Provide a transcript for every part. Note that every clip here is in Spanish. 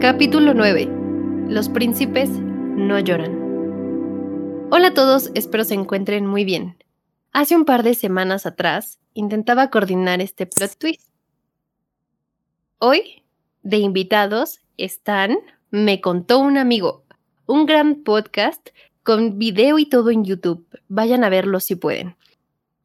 Capítulo 9. Los príncipes no lloran. Hola a todos, espero se encuentren muy bien. Hace un par de semanas atrás intentaba coordinar este plot twist. Hoy, de invitados, están Me contó un amigo, un gran podcast con video y todo en YouTube. Vayan a verlo si pueden.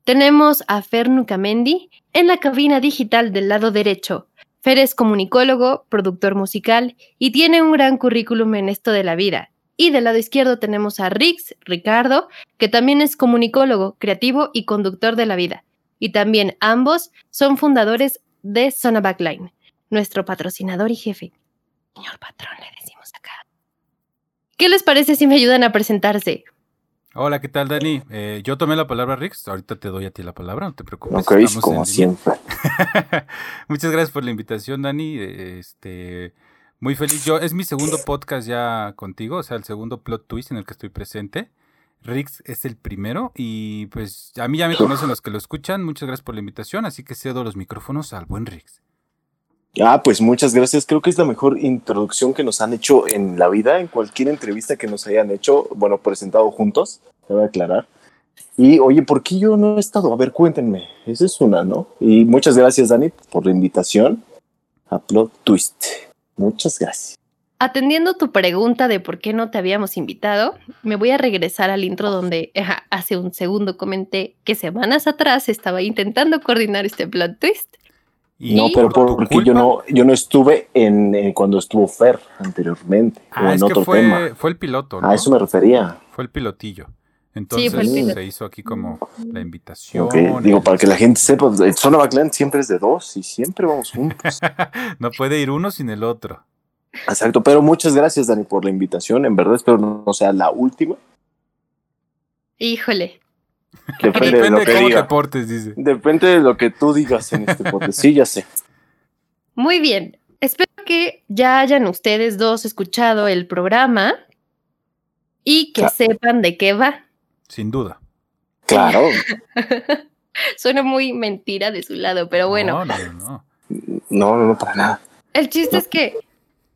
Tenemos a Fer Nucamendi en la cabina digital del lado derecho. Fer es comunicólogo, productor musical y tiene un gran currículum en esto de la vida. Y del lado izquierdo tenemos a Rix, Ricardo, que también es comunicólogo, creativo y conductor de la vida. Y también ambos son fundadores de Zona Backline, nuestro patrocinador y jefe. Señor patrón, le decimos acá. ¿Qué les parece si me ayudan a presentarse? Hola, ¿qué tal, Dani? Eh, yo tomé la palabra, Rix. Ahorita te doy a ti la palabra, no te preocupes. Ok, como siempre. Muchas gracias por la invitación, Dani. Este, muy feliz. Yo, es mi segundo podcast ya contigo, o sea, el segundo plot twist en el que estoy presente. Rix es el primero y pues a mí ya me conocen los que lo escuchan. Muchas gracias por la invitación, así que cedo los micrófonos al buen Rix. Ah, pues muchas gracias. Creo que es la mejor introducción que nos han hecho en la vida, en cualquier entrevista que nos hayan hecho, bueno, presentado juntos, te voy a aclarar. Y oye, ¿por qué yo no he estado? A ver, cuéntenme. Esa es una, ¿no? Y muchas gracias, Dani, por la invitación a Plot Twist. Muchas gracias. Atendiendo tu pregunta de por qué no te habíamos invitado, me voy a regresar al intro donde hace un segundo comenté que semanas atrás estaba intentando coordinar este plot twist no, pero porque yo no, yo no estuve en, eh, cuando estuvo Fer anteriormente ah, o en otro fue, tema. Fue el piloto, ¿no? A eso me refería. Fue el pilotillo. Entonces se hizo aquí como la invitación. Digo, para que la gente sepa, el Zona Backland siempre es de dos y siempre vamos juntos. no puede ir uno sin el otro. Exacto, pero muchas gracias, Dani, por la invitación. En verdad espero no sea la última. Híjole, Depende, de, lo que cómo deportes, dice. Depende de lo que tú digas en este podcast. Sí, ya sé. Muy bien. Espero que ya hayan ustedes dos escuchado el programa y que sepan de qué va. Sin duda. Claro. Suena muy mentira de su lado, pero bueno. No, no, no. No, no, no, para nada. El chiste es que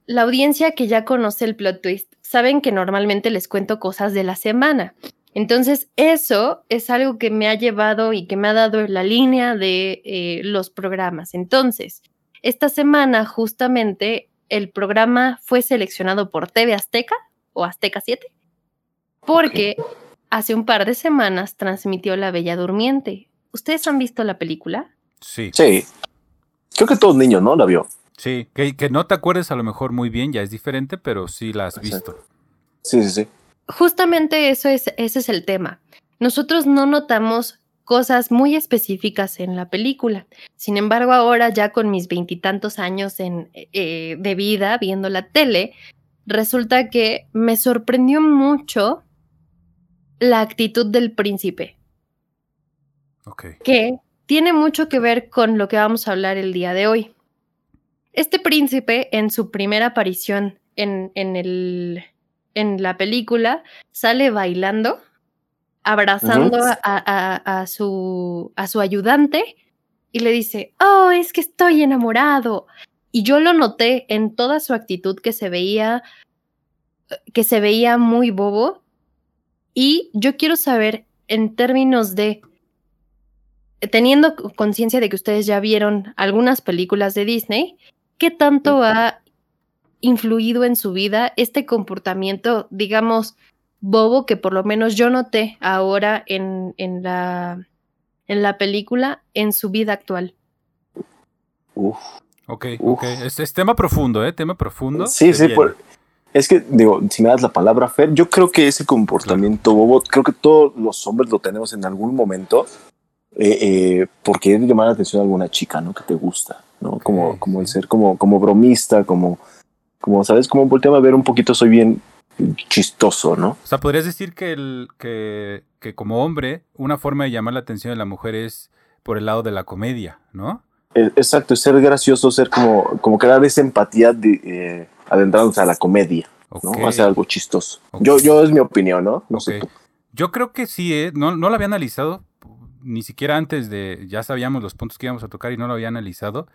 la audiencia que ya conoce el plot twist saben que normalmente les cuento cosas de la semana. Entonces, eso es algo que me ha llevado y que me ha dado la línea de eh, los programas. Entonces, esta semana justamente el programa fue seleccionado por TV Azteca o Azteca 7 porque hace un par de semanas transmitió La Bella Durmiente. ¿Ustedes han visto la película? Sí. Sí. Creo que todo niño, ¿no? La vio. Sí, que, que, no te acuerdes a lo mejor muy bien, ya es diferente, pero sí la has visto. Sí, sí, sí justamente eso es, ese es el tema. Nosotros no notamos cosas muy específicas en la película. Sin embargo, ahora ya con mis veintitantos años en, eh, de vida viendo la tele, resulta que me sorprendió mucho la actitud del príncipe. Que tiene mucho que ver con lo que vamos a hablar el día de hoy. Este príncipe, en su primera aparición en, en el en la película sale bailando, abrazando a, su, a su ayudante y le dice, oh, es que estoy enamorado. Y yo lo noté en toda su actitud que se veía, que se veía muy bobo. Y yo quiero saber en términos de, teniendo conciencia de que ustedes ya vieron algunas películas de Disney, ¿qué tanto ha influido en su vida este comportamiento, digamos, bobo que por lo menos yo noté ahora en, en, la, en la película, en su vida actual? Uf. Ok, ok. Es, tema profundo, ¿eh? Tema profundo. Sí, sí, es que, digo, si me das la palabra, Fer, yo creo que ese comportamiento bobo, creo que todos los hombres lo tenemos en algún momento, eh, eh, porque llamar la atención a alguna chica, ¿no? Que te gusta, ¿no? Como, como el ser como, como bromista, como como, ¿sabes? Como volteaba a ver un poquito, soy bien chistoso, ¿no? O sea, podrías decir que, el, que, que como hombre, una forma de llamar la atención de la mujer es por el lado de la comedia, ¿no? E, exacto, ser gracioso, ser como, como crear esa empatía de, eh, adentrándose a la comedia, ¿no? Hacer algo chistoso. Yo, yo es mi opinión, ¿no? No sé Yo creo que sí, ¿eh? no, no lo había analizado, ni siquiera antes de, ya sabíamos los puntos que íbamos a tocar y no lo había analizado.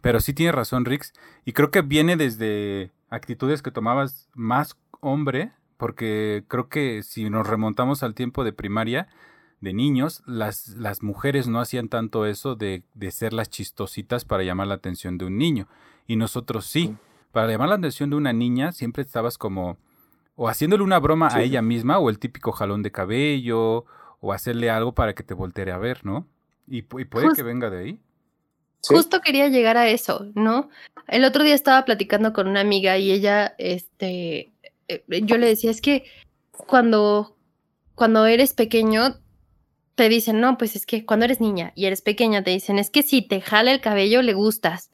Pero sí tiene razón, Rix. Y creo que viene desde actitudes que tomabas más hombre, porque creo que si nos remontamos al tiempo de primaria, de niños, las, las mujeres no hacían tanto eso de, de, ser las chistositas para llamar la atención de un niño. Y nosotros sí. Para llamar la atención de una niña siempre estabas como o haciéndole una broma a ella misma o el típico jalón de cabello o hacerle algo para que te voltere a ver, ¿no? Y, puede que venga de ahí. Justo quería llegar a eso, ¿no? El otro día estaba platicando con una amiga y ella, este, eh, yo le decía, es que cuando, cuando eres pequeño, te dicen, no, pues es que cuando eres niña y eres pequeña, te dicen, es que si te jala el cabello, le gustas.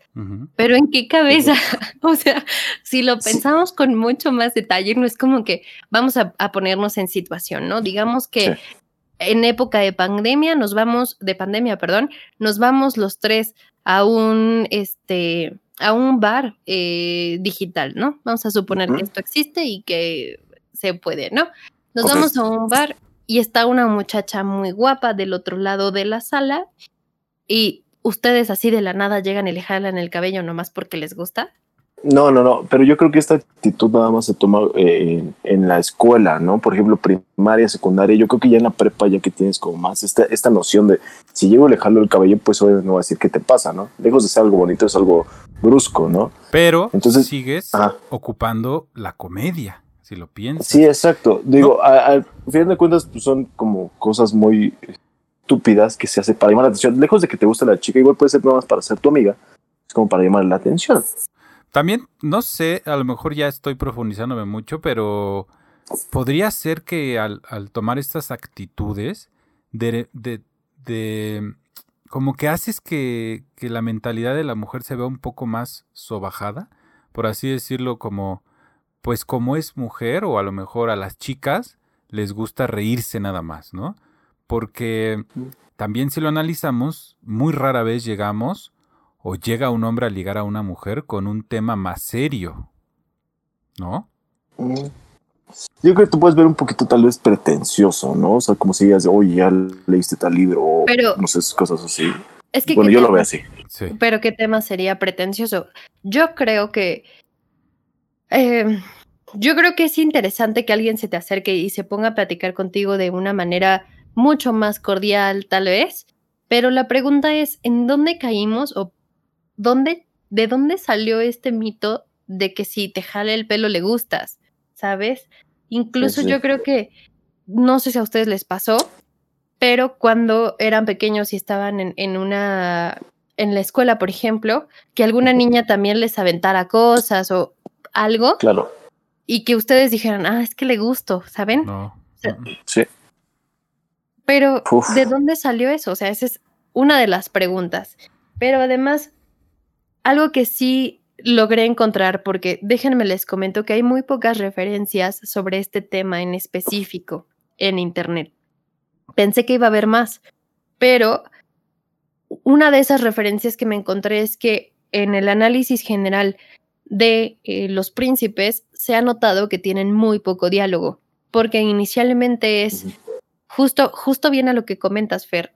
Pero ¿en qué cabeza? o sea, si lo pensamos con mucho más detalle, no es como que vamos a, ponernos en situación, ¿no? Digamos que en época de pandemia nos vamos, de pandemia, perdón, nos vamos los tres a un, este, a un bar eh, digital, ¿no? Vamos a suponer que esto existe y que se puede, ¿no? Nos vamos a un bar y está una muchacha muy guapa del otro lado de la sala y ustedes así de la nada llegan y le jalan el cabello nomás porque les gusta. No, no, no, pero yo creo que esta actitud nada más se toma eh, en, la escuela, ¿no? Por ejemplo, primaria, secundaria, yo creo que ya en la prepa ya que tienes como más esta, esta noción de si llego y le jalo el cabello, pues obviamente no va a decir qué te pasa, ¿no? Lejos de ser algo bonito, es algo brusco, ¿no? Pero entonces sigues ocupando la comedia, si lo piensas. Sí, exacto. Digo, al final de cuentas pues son como cosas muy estúpidas que se hace para llamar la atención. Lejos de que te guste la chica, igual puede ser nada más para ser tu amiga, es como para llamar la atención. También, no sé, a lo mejor ya estoy profundizándome mucho, pero podría ser que al, tomar estas actitudes de, de, como que haces que, que, la mentalidad de la mujer se vea un poco más sobajada, por así decirlo, como, pues como es mujer, o a lo mejor a las chicas les gusta reírse nada más, ¿no? Porque también si lo analizamos, muy rara vez llegamos o llega un hombre a ligar a una mujer con un tema más serio, ¿no? Mm. Yo creo que tú puedes ver un poquito tal vez pretencioso, ¿no? O sea, como si digas, oye, ya leíste tal libro, o no sé, cosas así. Es que bueno, yo lo veo así. Pero ¿qué tema sería pretencioso? Yo creo que... Em, yo creo que es interesante que alguien se te acerque y se ponga a platicar contigo de una manera mucho más cordial, tal vez. Pero la pregunta es, ¿en dónde caímos o ¿dónde, ¿de dónde salió este mito de que si te jale el pelo le gustas? ¿Sabes? Incluso yo creo que, no sé si a ustedes les pasó, pero cuando eran pequeños y estaban en, en una, en la escuela, por ejemplo, que alguna niña también les aventara cosas o algo. Claro. Y que ustedes dijeran, ah, es que le gusto, ¿saben? No. sí. Pero, ¿de dónde salió eso? O sea, esa es una de las preguntas. Pero además, algo que sí logré encontrar, porque déjenme les comento que hay muy pocas referencias sobre este tema en específico en Internet. Pensé que iba a haber más, pero una de esas referencias que me encontré es que en el análisis general de eh, los príncipes se ha notado que tienen muy poco diálogo, porque inicialmente es justo, justo bien a lo que comentas, Fer,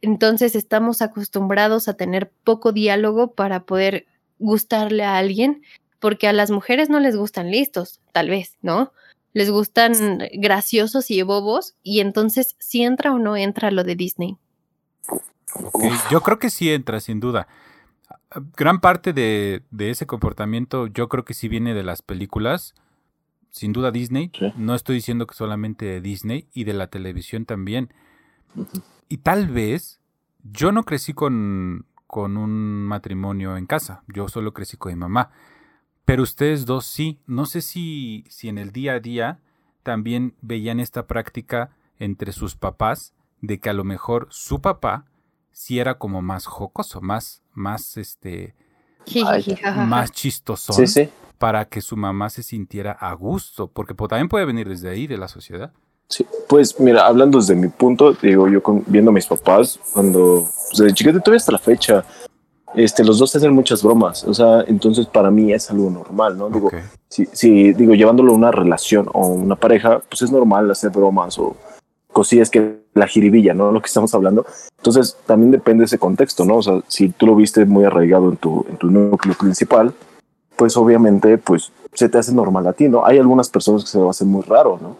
entonces estamos acostumbrados a tener poco diálogo para poder gustarle a alguien, porque a las mujeres no les gustan listos, tal vez, ¿no? Les gustan graciosos y bobos, y entonces si entra o no entra lo de Disney. yo creo que sí entra, sin duda. Gran parte de, ese comportamiento yo creo que sí viene de las películas, sin duda Disney. No estoy diciendo que solamente de Disney y de la televisión también. Y tal vez yo no crecí con, con un matrimonio en casa, yo solo crecí con mi mamá. Pero ustedes dos sí. No sé si, si en el día a día también veían esta práctica entre sus papás de que a lo mejor su papá sí era como más jocoso, más, más este, más chistoso para que su mamá se sintiera a gusto, porque también puede venir desde ahí, de la sociedad. Sí, pues mira, hablando desde mi punto, digo, yo viendo a mis papás, cuando pues, de chiquito todavía hasta la fecha, este, los dos hacen muchas bromas, o sea, entonces para mí es algo normal, ¿no? Digo, si, si, digo, llevándolo a una relación o una pareja, pues es normal hacer bromas o cosillas que la jiribilla, ¿no? Lo que estamos hablando. Entonces, también depende de ese contexto, ¿no? O sea, si tú lo viste muy arraigado en tu, en tu núcleo principal, pues obviamente, pues se te hace normal a ti, ¿no? Hay algunas personas que se lo hacen muy raro, ¿no?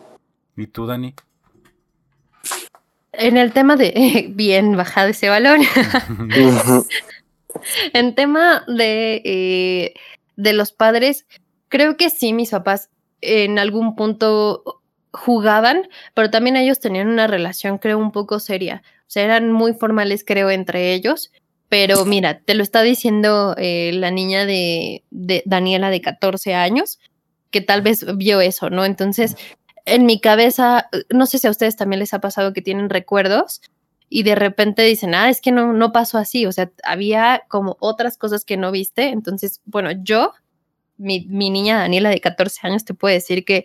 ¿Y tú, Dani? En el tema de, bien bajado ese balón, en tema de, eh, de los padres, creo que sí, mis papás en algún punto jugaban, pero también ellos tenían una relación, creo, un poco seria. O sea, eran muy formales, creo, entre ellos. Pero mira, te lo está diciendo eh, la niña de, de, Daniela de 14 años, que tal vez vio eso, ¿no? Entonces, en mi cabeza, no sé si a ustedes también les ha pasado que tienen recuerdos y de repente dicen, ah, es que no, no pasó así, o sea, había como otras cosas que no viste. Entonces, bueno, yo, mi, mi niña Daniela de 14 años, te puedo decir que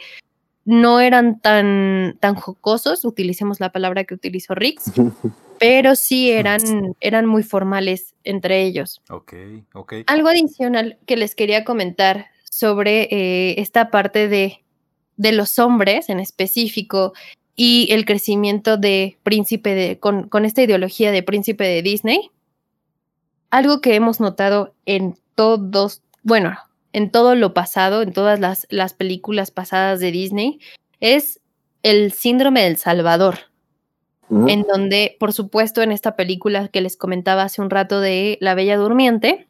no eran tan, tan jocosos, utilicemos la palabra que utilizó Rix, pero sí eran, eran muy formales entre ellos. Ok, ok. Algo adicional que les quería comentar sobre eh, esta parte de, de los hombres en específico y el crecimiento de príncipe de, con, con esta ideología de príncipe de Disney. Algo que hemos notado en todos, bueno, en todo lo pasado, en todas las, las películas pasadas de Disney, es el síndrome del Salvador. En donde, por supuesto, en esta película que les comentaba hace un rato de La Bella Durmiente,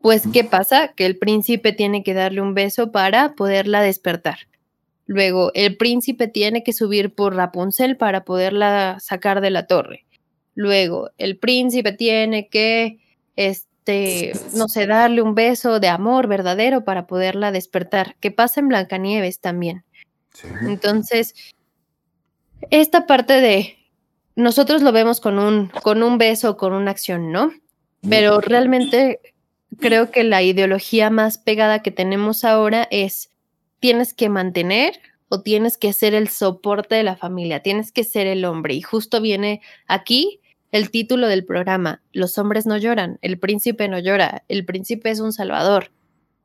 pues, ¿qué pasa? Que el príncipe tiene que darle un beso para poderla despertar. Luego, el príncipe tiene que subir por Rapunzel para poderla sacar de la torre. Luego, el príncipe tiene que, este, no sé, darle un beso de amor verdadero para poderla despertar, que pasa en Blancanieves también. Entonces, esta parte de nosotros lo vemos con un, con un beso, con una acción, ¿no? Pero realmente creo que la ideología más pegada que tenemos ahora es tienes que mantener o tienes que ser el soporte de la familia, tienes que ser el hombre. Y justo viene aquí el título del programa, Los hombres no lloran, el príncipe no llora, el príncipe es un salvador.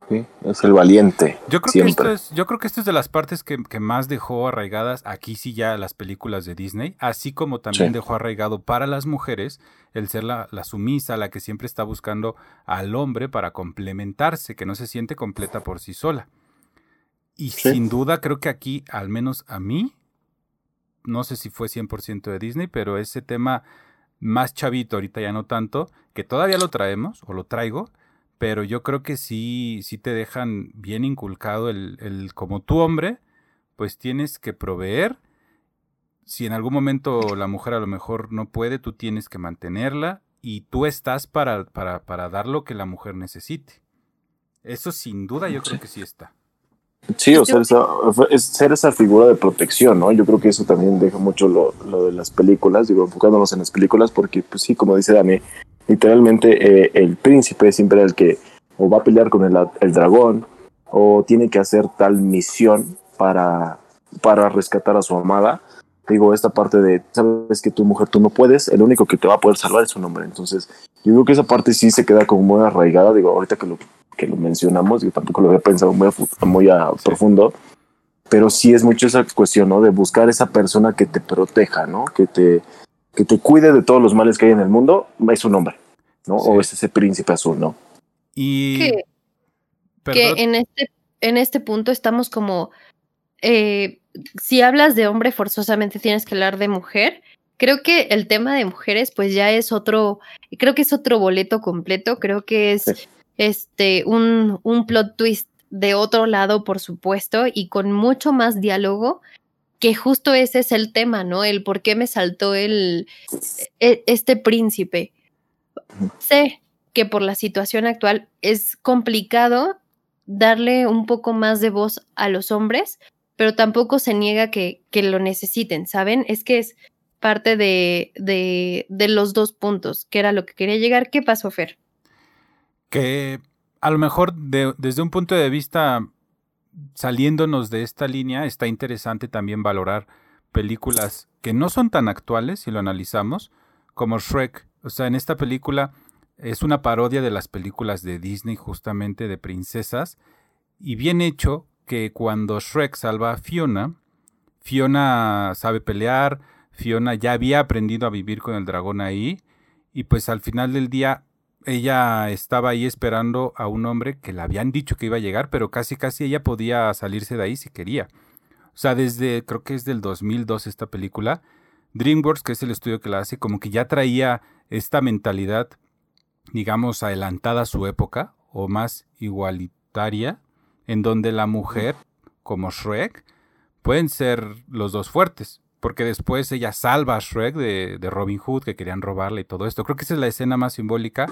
Sí, es el valiente. Yo creo, que esto es, yo creo que esto es de las partes que, más dejó arraigadas aquí sí ya las películas de Disney, así como también dejó arraigado para las mujeres el ser la, la, sumisa, la que siempre está buscando al hombre para complementarse, que no se siente completa por sí sola. Y sin duda creo que aquí, al menos a mí, no sé si fue 100% de Disney, pero ese tema más chavito, ahorita ya no tanto, que todavía lo traemos o lo traigo, pero yo creo que sí, sí te dejan bien inculcado el, el como tu hombre, pues tienes que proveer. Si en algún momento la mujer a lo mejor no puede, tú tienes que mantenerla y tú estás para, para, para dar lo que la mujer necesite. Eso sin duda yo creo que sí está. Sí, o sea, es ser esa figura de protección, ¿no? Yo creo que eso también deja mucho lo, lo de las películas, digo, enfocándonos en las películas, porque, pues sí, como dice Dani, literalmente eh, el príncipe siempre el que o va a pelear con el, el, dragón, o tiene que hacer tal misión para, para rescatar a su amada. Digo, esta parte de, sabes que tu mujer tú no puedes, el único que te va a poder salvar es un hombre. Entonces, yo creo que esa parte sí se queda como muy arraigada. Digo, ahorita que lo, que lo mencionamos, yo tampoco lo había pensado muy muy a profundo, pero sí es mucho esa cuestión, ¿no? De buscar esa persona que te proteja, ¿no? Que te, que te cuide de todos los males que hay en el mundo, es un hombre, ¿no? O es ese príncipe azul, ¿no? Y... Que, que en, este, en este punto estamos como... Eh, si hablas de hombre, forzosamente tienes que hablar de mujer. Creo que el tema de mujeres, pues ya es otro, creo que es otro boleto completo, creo que es este, un, un plot twist de otro lado, por supuesto, y con mucho más diálogo, que justo ese es el tema, ¿no? El por qué me saltó el, e, este príncipe. Sé que por la situación actual es complicado darle un poco más de voz a los hombres, pero tampoco se niega que, que lo necesiten, ¿saben? Es que es parte de, de, de los dos puntos, que era lo que quería llegar. ¿Qué pasó, Fer? Que a lo mejor desde un punto de vista saliéndonos de esta línea, está interesante también valorar películas que no son tan actuales, si lo analizamos, como Shrek. O sea, en esta película es una parodia de las películas de Disney, justamente de princesas, y bien hecho que cuando Shrek salva a Fiona, Fiona sabe pelear, Fiona ya había aprendido a vivir con el dragón ahí y pues al final del día ella estaba ahí esperando a un hombre que le habían dicho que iba a llegar, pero casi casi ella podía salirse de ahí si quería. O sea, desde creo que es del 2002 esta película, DreamWorks, que es el estudio que la hace, como que ya traía esta mentalidad, digamos, adelantada a su época o más igualitaria, en donde la mujer, como Shrek, pueden ser los dos fuertes porque después ella salva a Shrek de, Robin Hood, que querían robarle y todo esto. Creo que esa es la escena más simbólica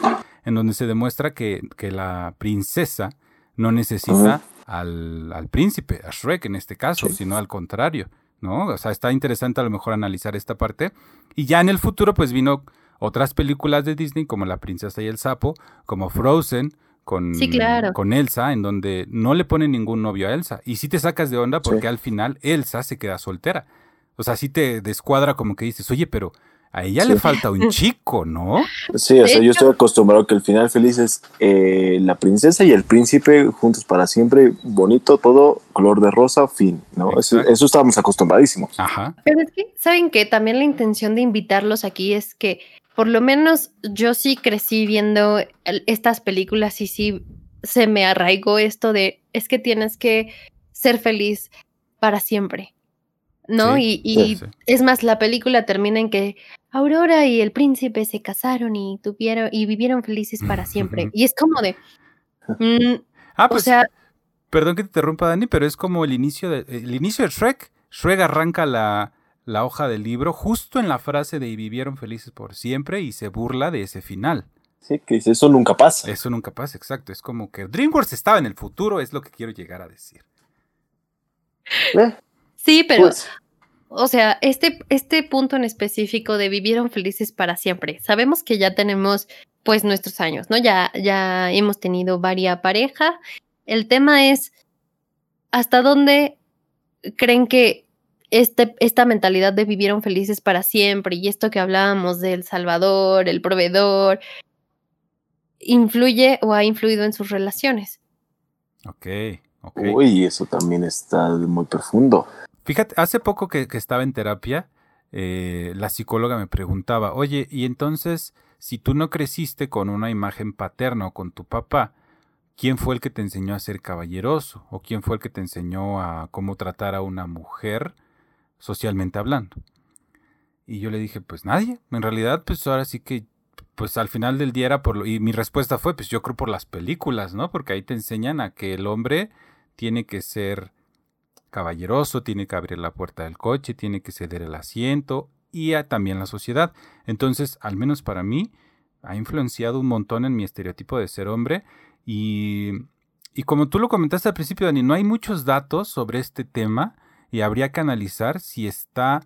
en donde se demuestra que, la princesa no necesita al, príncipe, a Shrek en este caso, sino al contrario, ¿no? O sea, está interesante a lo mejor analizar esta parte. Y ya en el futuro, pues vino otras películas de Disney, como La princesa y el sapo, como Frozen, con, con Elsa, en donde no le ponen ningún novio a Elsa. Y si te sacas de onda porque al final Elsa se queda soltera. O sea, sí te descuadra como que dices, oye, pero a ella le falta un chico, ¿no? Sí, o sea, yo estoy acostumbrado a que el final feliz es eh, la princesa y el príncipe juntos para siempre, bonito, todo, color de rosa, fin, ¿no? Eso, eso, estábamos acostumbradísimos. Ajá. Pero es que, ¿saben que También la intención de invitarlos aquí es que, por lo menos, yo sí crecí viendo estas películas y sí se me arraigó esto de, es que tienes que ser feliz para siempre. ¿No? y, es más, la película termina en que Aurora y el príncipe se casaron y tuvieron y vivieron felices para siempre. y es como de. Mm, ah, pues. O sea, perdón que te interrumpa, Dani, pero es como el inicio de, el inicio de Shrek. Shrek arranca la, la hoja del libro justo en la frase de y vivieron felices por siempre y se burla de ese final. Sí, que eso nunca pasa. Eso nunca pasa, exacto. Es como que DreamWorks estaba en el futuro, es lo que quiero llegar a decir. ¿Eh? Sí, pero, pues o sea, este, este punto en específico de vivieron felices para siempre. Sabemos que ya tenemos, pues, nuestros años, ¿no? Ya, ya hemos tenido varias pareja. El tema es, ¿hasta dónde creen que este, esta mentalidad de vivieron felices para siempre y esto que hablábamos del Salvador, el proveedor, influye o ha influido en sus relaciones? Ok, ok. Uy, eso también está muy profundo. Fíjate, hace poco que, estaba en terapia, eh, la psicóloga me preguntaba, oye, y entonces, si tú no creciste con una imagen paterna o con tu papá, ¿quién fue el que te enseñó a ser caballeroso? ¿O quién fue el que te enseñó a cómo tratar a una mujer socialmente hablando? Y yo le dije, pues nadie. En realidad, pues ahora sí que, pues al final del día era por lo... Y mi respuesta fue, pues yo creo por las películas, ¿no? Porque ahí te enseñan a que el hombre tiene que ser caballeroso, tiene que abrir la puerta del coche, tiene que ceder el asiento y también la sociedad. Entonces, al menos para mí, ha influenciado un montón en mi estereotipo de ser hombre y, y como tú lo comentaste al principio, Dani, no hay muchos datos sobre este tema y habría que analizar si está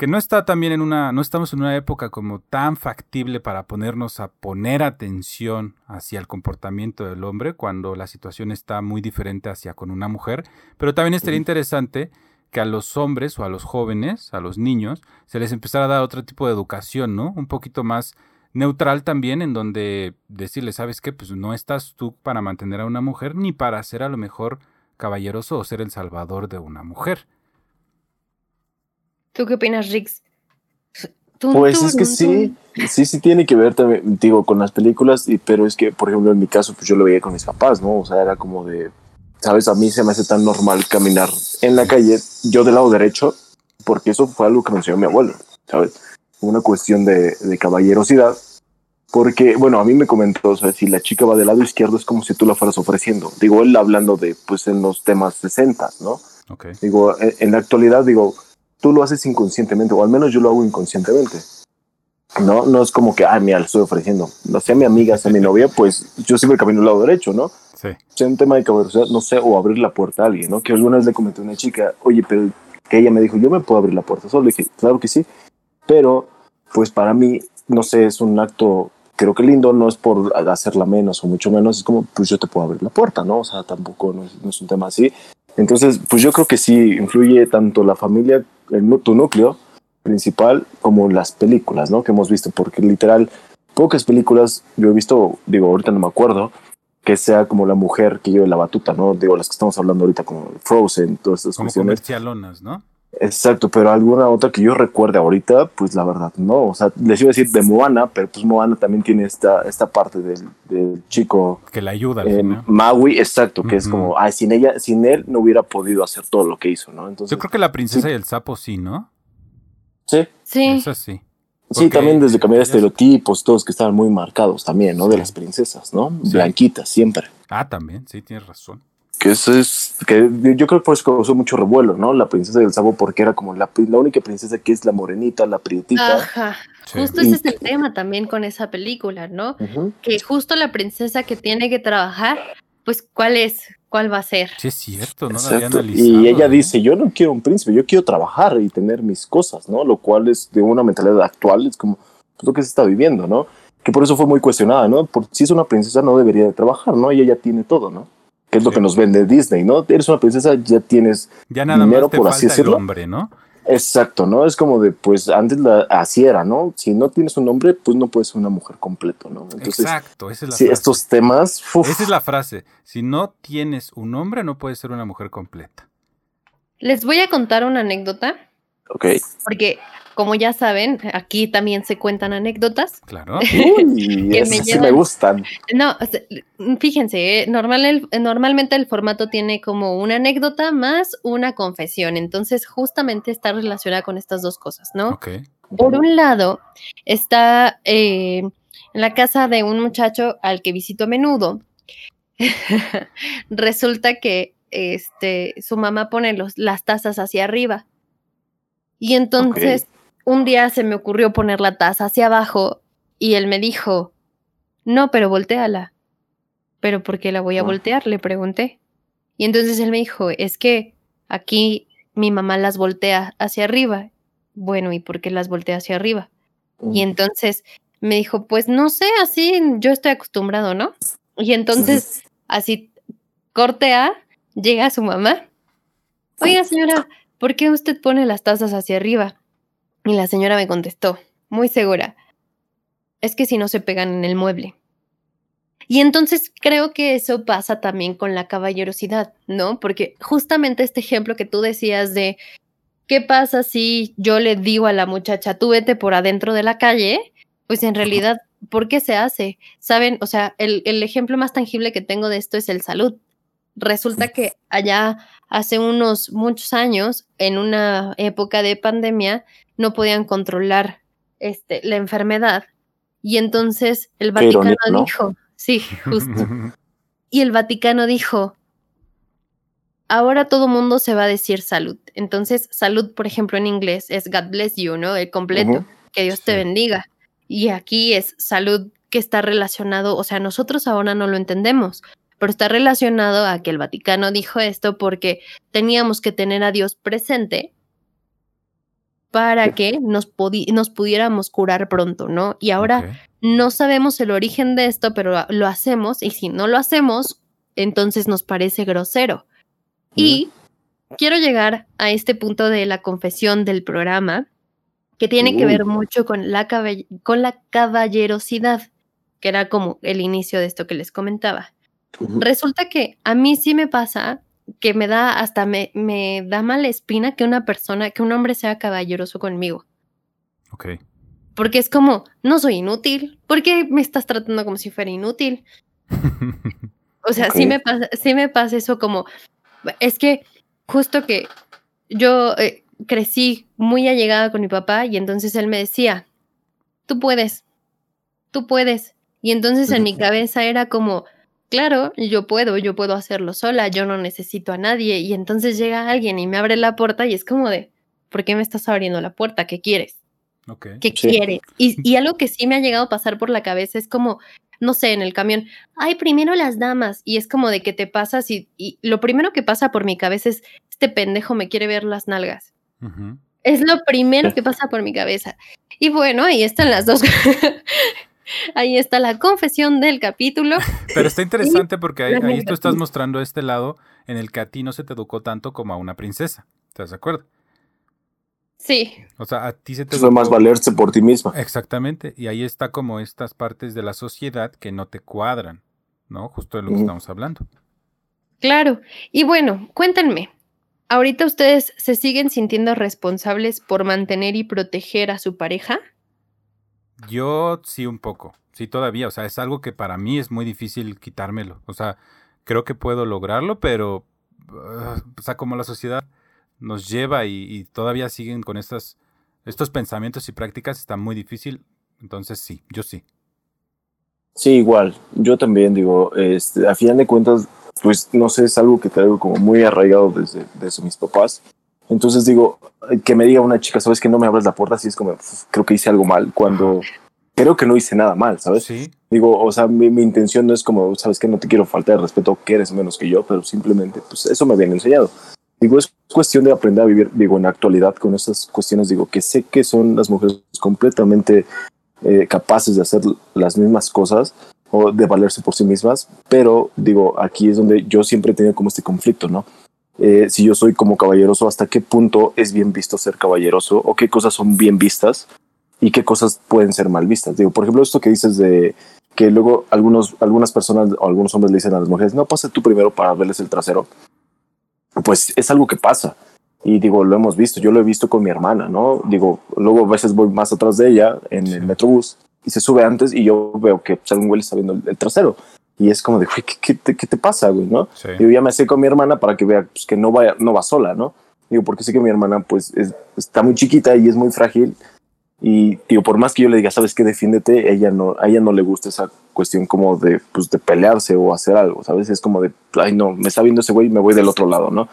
que no está también en una, no estamos en una época como tan factible para ponernos a poner atención hacia el comportamiento del hombre cuando la situación está muy diferente hacia con una mujer, pero también estaría interesante que a los hombres o a los jóvenes, a los niños, se les empezara a dar otro tipo de educación, ¿no? Un poquito más neutral también, en donde decirle, ¿sabes qué? Pues no estás tú para mantener a una mujer ni para ser a lo mejor caballeroso o ser el salvador de una mujer. ¿Tú qué opinas, Rix? Pues es que sí, sí, sí tiene que ver también, digo, con las películas, y, pero es que, por ejemplo, en mi caso, pues yo lo veía con mis papás, ¿no? O sea, era como de, ¿sabes? A mí se me hace tan normal caminar en la calle, yo del lado derecho, porque eso fue algo que me enseñó mi abuelo, ¿sabes? Una cuestión de, de caballerosidad, porque, bueno, a mí me comentó, o sea, si la chica va del lado izquierdo es como si tú la fueras ofreciendo. Digo, él hablando de, pues, en los temas 60, ¿no? Okay. Digo, en la actualidad, digo, tú lo haces inconscientemente, o al menos yo lo hago inconscientemente. No, no es como que, ah, mira, le estoy ofreciendo. No sea mi amiga, sea mi novia, pues yo siempre camino al lado derecho, ¿no? Sí. Sea un tema de caballerosidad, no sé, o abrir la puerta a alguien, ¿no? Que alguna vez le comenté a una chica, oye, pero que ella me dijo, yo me puedo abrir la puerta solo. Dije, claro que sí. Pero, pues para mí, no sé, es un acto, creo que lindo, no es por hacerla menos o mucho menos, es como, pues yo te puedo abrir la puerta, ¿no? O sea, tampoco no es, no es un tema así. Entonces, pues yo creo que sí influye tanto la familia el, tu núcleo principal como las películas, ¿no? Que hemos visto, porque literal, pocas películas yo he visto, digo, ahorita no me acuerdo, que sea como la mujer que lleve la batuta, ¿no? Digo, las que estamos hablando ahorita, como Frozen, todas estas como comercialonas, ¿no? Exacto, pero alguna otra que yo recuerde ahorita, pues la verdad no. O sea, les iba a decir de Moana, pero pues Moana también tiene esta, esta parte del, del chico Que la ayuda al eh, final. Maui, exacto, que es como, ay, sin ella, sin él no hubiera podido hacer todo lo que hizo, ¿no? Entonces, Yo creo que la princesa y el sapo sí, ¿no? sí, Sí, Esa sí. sí, también desde cambiar estereotipos, todos que estaban muy marcados también, ¿no? De las princesas, ¿no? Sí. Blanquitas, siempre. Ah, también, sí, tienes razón. Que eso es, que yo creo que por eso causó mucho revuelo, ¿no? La princesa del sapo, porque era como la, la única princesa que es la morenita, la prietita. ajá. Sí. Justo ese es el tema también con esa película, ¿no? Que justo la princesa que tiene que trabajar, pues, ¿cuál es? ¿Cuál va a ser? Sí, es cierto, no había analizado. Y ella ¿eh? dice, yo no quiero un príncipe, yo quiero trabajar y tener mis cosas, ¿no? Lo cual es de una mentalidad actual, es como pues, lo que se está viviendo, ¿no? Que por eso fue muy cuestionada, ¿no? Por si es una princesa no debería de trabajar, ¿no? Y ella tiene todo, ¿no? Que es lo que nos vende Disney, ¿no? Eres una princesa, ya tienes Ya nada dinero, más te por falta así el decirlo. hombre, ¿no? Exacto, ¿no? Es como de, pues antes la, así era, ¿no? Si no tienes un hombre, pues no puedes ser una mujer completo, ¿no? Entonces, Exacto, esa es la sí, frase. estos temas, uf, Esa es la frase. Si no tienes un hombre, no puedes ser una mujer completa. Les voy a contar una anécdota, ok. porque como ya saben, aquí también se cuentan anécdotas. Claro. Uy, Que me sí me gustan. No, fíjense, eh, normal el- normalmente el formato tiene como una anécdota más una confesión, entonces justamente está relacionada con estas dos cosas, ¿no? Ok. Por un lado, está eh, en la casa de un muchacho al que visito a menudo. Resulta que este, su mamá pone los, las tazas hacia arriba. Y entonces un día se me ocurrió poner la taza hacia abajo y él me dijo, no, pero volteala. ¿Pero por qué la voy a voltear? Le pregunté. Y entonces él me dijo, es que aquí mi mamá las voltea hacia arriba. Bueno, ¿y por qué las voltea hacia arriba? Y entonces me dijo, pues no sé, así yo estoy acostumbrado, ¿no? Y entonces, así, corte A, llega su mamá. Oiga, señora, ¿por qué usted pone las tazas hacia arriba? Y la señora me contestó, muy segura, es que si no se pegan en el mueble. Y entonces creo que eso pasa también con la caballerosidad, ¿no? Porque justamente este ejemplo que tú decías de ¿qué pasa si yo le digo a la muchacha, tú vete por adentro de la calle? Pues en realidad, ¿por qué se hace? Saben, o sea, el, el ejemplo más tangible que tengo de esto es el salud. Resulta que allá hace unos muchos años, en una época de pandemia, no podían controlar este, la enfermedad. Y entonces el ironía, Vaticano ¿no? dijo, sí, justo. Y el Vaticano dijo, ahora todo mundo se va a decir salud. Entonces, salud, por ejemplo, en inglés es God bless you, ¿no? El completo, que Dios te Sí. bendiga. Y aquí es salud que está relacionado, o sea, nosotros ahora no lo entendemos, pero está relacionado a que el Vaticano dijo esto porque teníamos que tener a Dios presente para que nos, nos pudiéramos curar pronto, ¿no? Y ahora no sabemos el origen de esto, pero lo hacemos y si no lo hacemos, entonces nos parece grosero. Y quiero llegar a este punto de la confesión del programa, que tiene que Uy. ver mucho con la, con la caballerosidad, que era como el inicio de esto que les comentaba. Resulta que a mí sí me pasa que me da hasta me, me da mala espina que una persona, que un hombre sea caballeroso conmigo. Ok. Porque es como, no soy inútil. ¿Por qué me estás tratando como si fuera inútil? O sea, sí, me pasa, sí me pasa eso como, es que justo que yo eh, crecí muy allegada con mi papá y entonces él me decía, tú puedes, tú puedes. Y entonces en mi cabeza era como, claro, yo puedo, yo puedo hacerlo sola, yo no necesito a nadie. Y entonces llega alguien y me abre la puerta y es como de, ¿por qué me estás abriendo la puerta? ¿Qué quieres? ok. ¿Qué Sí. quieres? Y, y algo que sí me ha llegado a pasar por la cabeza es como, no sé, en el camión, ay, primero las damas. Y es como de que te pasas y, y lo primero que pasa por mi cabeza es, este pendejo me quiere ver las nalgas. Es lo primero que pasa por mi cabeza. Y bueno, ahí están las dos. ahí está la confesión del capítulo. Pero está interesante porque ahí, tú estás mostrando este lado en el que a ti no se te educó tanto como a una princesa. ¿Estás de acuerdo? Sí, O sea, a ti se te Eso es más valerse por ti misma. Exactamente. Y ahí está como estas partes de la sociedad que no te cuadran, ¿no? Justo de lo que estamos hablando. claro. Y bueno, cuéntenme, ¿ahorita ustedes se siguen sintiendo responsables por mantener y proteger a su pareja? Yo sí un poco, sí todavía, o sea, es algo que para mí es muy difícil quitármelo, o sea, creo que puedo lograrlo, pero, o sea, como la sociedad nos lleva y, todavía siguen con estas, estos pensamientos y prácticas, está muy difícil, entonces sí, yo sí. Sí, igual, yo también digo, este, a final de cuentas, pues no sé, es algo que traigo como muy arraigado desde, desde mis papás. Entonces digo, que me diga una chica, sabes que no me abres la puerta, así es como, creo que hice algo mal, cuando creo que no hice nada mal, ¿sabes? Sí. Digo, o sea, mi, intención no es como, sabes que no te quiero faltar el respeto, que eres menos que yo, pero simplemente, pues eso me habían enseñado. Digo, es cuestión de aprender a vivir, digo, en la actualidad con estas cuestiones, digo, que sé que son las mujeres completamente eh, capaces de hacer las mismas cosas o de valerse por sí mismas, pero digo, aquí es donde yo siempre he tenido como este conflicto, ¿no? Eh, si yo soy como caballeroso, hasta qué punto es bien visto ser caballeroso o qué cosas son bien vistas y qué cosas pueden ser mal vistas. Digo, por ejemplo, esto que dices de que luego algunos, algunas personas o algunos hombres le dicen a las mujeres, no, pase tú primero para verles el trasero. Pues es algo que pasa. Y digo, lo hemos visto, yo lo he visto con mi hermana, ¿no? Digo, luego a veces voy más atrás de ella en el metrobús y se sube antes y yo veo que pues, algún güey está viendo el, trasero. Y es como de, güey, ¿qué, qué, te, pasa, güey? ¿no? Yo ya me acerco a mi hermana para que vea pues, que no, vaya, no va sola, ¿no? Digo, porque sé que mi hermana pues está muy chiquita y es muy frágil. Y digo, por más que yo le diga, sabes qué, defiéndete, ella no, a ella no le gusta esa cuestión como de, pues, de pelearse o hacer algo, ¿sabes? Es como de, ay, no, me está viendo ese güey y me voy del otro lado, ¿no?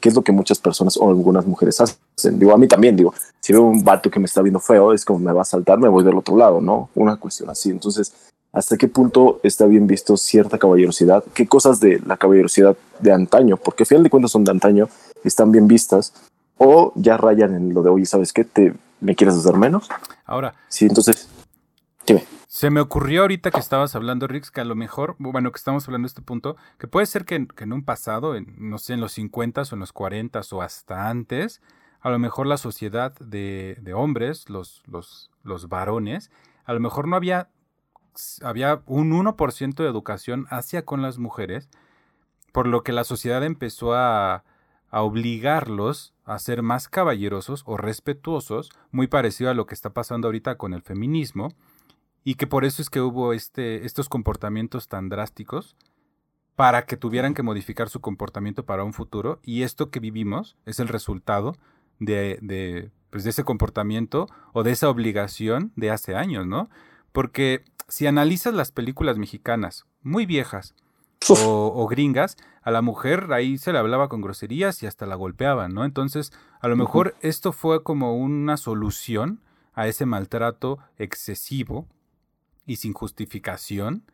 que es lo que muchas personas o algunas mujeres hacen. Digo, a mí también, digo, si veo un vato que me está viendo feo, es como me va a saltar, me voy del otro lado, ¿no? Una cuestión así. Entonces, ¿hasta qué punto está bien visto cierta caballerosidad? ¿Qué cosas de la caballerosidad de antaño, porque al final de cuentas son de antaño, están bien vistas? O ya rayan en lo de, oye, ¿sabes qué? ¿Te, ¿Me quieres hacer menos? Ahora. Sí, entonces, dime. Se me ocurrió ahorita que estabas hablando, Rix, que a lo mejor, bueno, que estamos hablando de este punto, que puede ser que, en un pasado, en, no sé, en los 50 o en los 40 o hasta antes, a lo mejor la sociedad de, de hombres, los, los, los varones, a lo mejor no había, había un 1% de educación hacia con las mujeres, por lo que la sociedad empezó a, a obligarlos a ser más caballerosos o respetuosos, muy parecido a lo que está pasando ahorita con el feminismo, y que por eso es que hubo este, estos comportamientos tan drásticos para que tuvieran que modificar su comportamiento para un futuro y esto que vivimos es el resultado de, de, pues de ese comportamiento o de esa obligación de hace años, ¿no? Porque si analizas las películas mexicanas muy viejas o, o, gringas, a la mujer ahí se le hablaba con groserías y hasta la golpeaban, ¿no? Entonces, a lo mejor esto fue como una solución a ese maltrato excesivo y sin justificación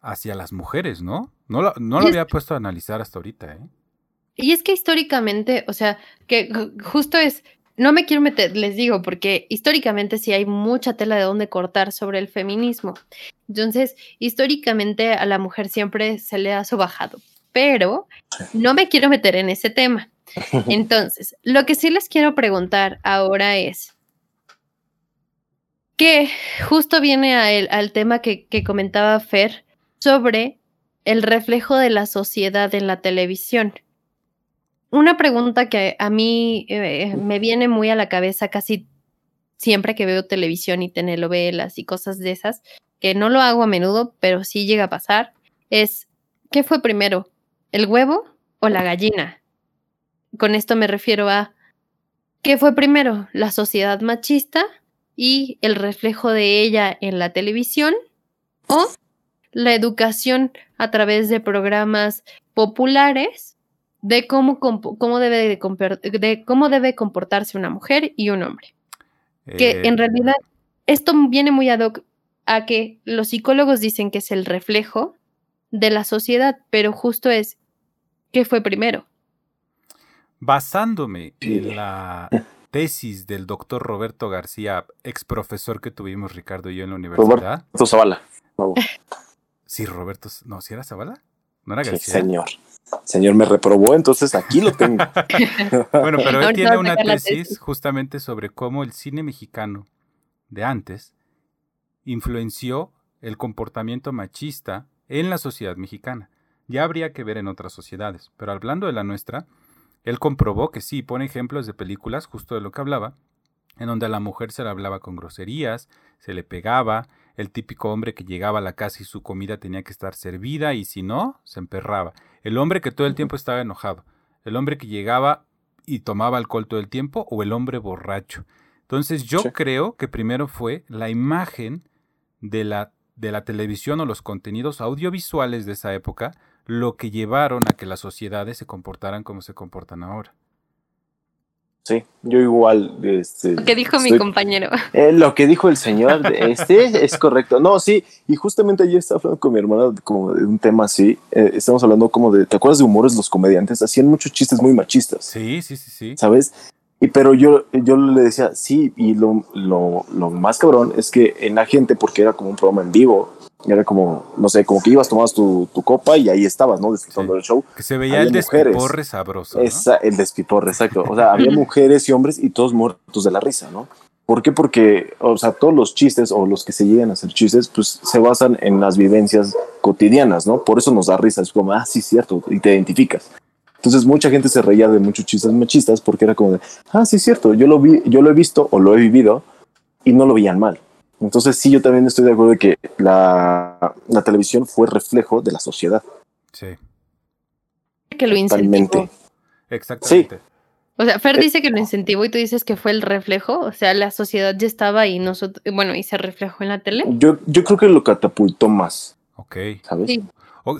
hacia las mujeres, ¿no? No lo, no lo había puesto a analizar hasta ahorita, ¿eh? Y es que históricamente, o sea, que justo es, no me quiero meter, les digo, porque históricamente sí hay mucha tela de dónde cortar sobre el feminismo. Entonces, históricamente a la mujer siempre se le ha sobajado, pero no me quiero meter en ese tema. Entonces, lo que sí les quiero preguntar ahora es, que justo viene al tema que, comentaba Fer sobre el reflejo de la sociedad en la televisión. Una pregunta que a mí eh, me viene muy a la cabeza casi siempre que veo televisión y telenovelas y cosas de esas, que no lo hago a menudo, pero sí llega a pasar, es, ¿qué fue primero? ¿El huevo o la gallina? Con esto me refiero a, ¿qué fue primero? ¿La sociedad machista y el reflejo de ella en la televisión o la educación a través de programas populares de cómo, cómo, debe, de, cómo debe comportarse una mujer y un hombre. Que en eh, realidad esto viene muy ad hoc a que los psicólogos dicen que es el reflejo de la sociedad, pero justo es, ¿qué fue primero? Basándome en la tesis del doctor Roberto García, ex profesor que tuvimos Ricardo y yo en la universidad. Roberto Zavala. Sí, Roberto, no, ¿si era Zavala? No era García. señor. Señor me reprobó, entonces aquí lo tengo. bueno, pero él tiene una tesis justamente sobre cómo el cine mexicano de antes influenció el comportamiento machista en la sociedad mexicana. Ya habría que ver en otras sociedades, pero hablando de la nuestra, él comprobó que sí, pone ejemplos de películas, justo de lo que hablaba, en donde a la mujer se le hablaba con groserías, se le pegaba, el típico hombre que llegaba a la casa y su comida tenía que estar servida y si no, se emperraba. El hombre que todo el tiempo estaba enojado, el hombre que llegaba y tomaba alcohol todo el tiempo o el hombre borracho. Entonces yo creo que primero fue la imagen de la, de la televisión o los contenidos audiovisuales de esa época lo que llevaron a que las sociedades se comportaran como se comportan ahora. Sí, yo igual. Este, lo que dijo mi compañero. Eh, lo que dijo el señor, este es correcto. No, sí, y justamente ayer estaba hablando con mi hermana como de un tema así. Eh, estamos hablando como de, ¿te acuerdas de humores? Los comediantes hacían muchos chistes muy machistas. Sí, sí, sí, sí. ¿Sabes? Y pero yo, yo le decía, sí, y lo, lo, lo más cabrón es que en la gente, porque era como un programa en vivo, era como, no sé, como que ibas, tomabas tu, tu copa y ahí estabas, ¿no? Disfrutando del show. Que se veía el despiporre sabroso. Esa, el despiporre, exacto. O sea, había mujeres y hombres y todos muertos de la risa, ¿no? ¿Por qué? Porque, o sea, todos los chistes o los que se llegan a hacer chistes, pues se basan en las vivencias cotidianas, ¿no? Por eso nos da risa. Es como, ah, sí, cierto, y te identificas. Entonces mucha gente se reía de muchos chistes machistas porque era como de, ah, sí, cierto, yo lo vi, yo lo he visto o lo he vivido y no lo veían mal. Entonces sí, yo también estoy de acuerdo de que la, la televisión fue reflejo de la sociedad. Sí. Que lo incentivó. Exactamente. Sí. O sea, Fer dice que lo incentivó y tú dices que fue el reflejo, o sea, la sociedad ya estaba y nosotros, bueno, y se reflejó en la tele. Yo, yo creo que lo catapultó más. Ok. ¿Sabes? Sí.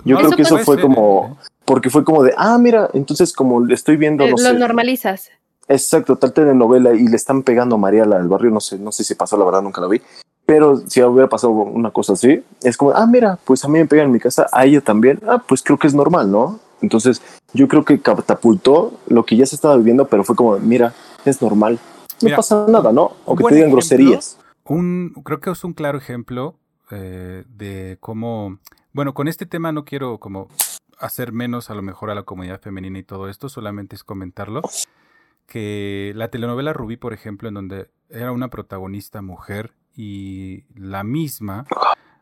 Yo creo que eso fue como, porque fue como de, ah, mira, entonces como le estoy viendo, eh, no lo normalizas. Exacto, tal telenovela y le están pegando a María la del barrio, no sé, no sé si pasó, la verdad nunca la vi, pero si hubiera pasado una cosa así, es como, ah, mira, pues a mí me pegan en mi casa, a ella también, ah, pues creo que es normal, ¿no? Entonces, yo creo que catapultó lo que ya se estaba viviendo, pero fue como, mira, es normal, no pasa nada, ¿no? O que te digan groserías. Un, creo que es un claro ejemplo eh, de cómo, bueno, con este tema no quiero como hacer menos a lo mejor a la comunidad femenina y todo esto, solamente es comentarlo que la telenovela Rubí, por ejemplo, en donde era una protagonista mujer y la misma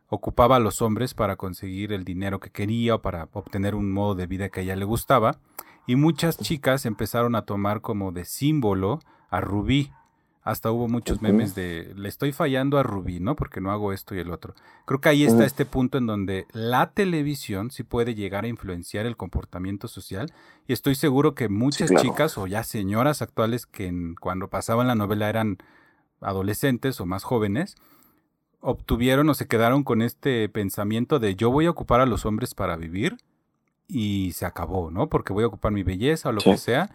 ocupaba a los hombres para conseguir el dinero que quería o para obtener un modo de vida que a ella le gustaba, y muchas chicas empezaron a tomar como de símbolo a Rubí, hasta hubo muchos memes de le estoy fallando a Rubí, ¿no? Porque no hago esto y el otro. Creo que ahí está este punto en donde la televisión sí puede llegar a influenciar el comportamiento social. Y estoy seguro que muchas chicas o ya señoras actuales que cuando pasaban la novela eran adolescentes o más jóvenes, obtuvieron o se quedaron con este pensamiento de yo voy a ocupar a los hombres para vivir y se acabó, ¿no? Porque voy a ocupar mi belleza o lo que sea.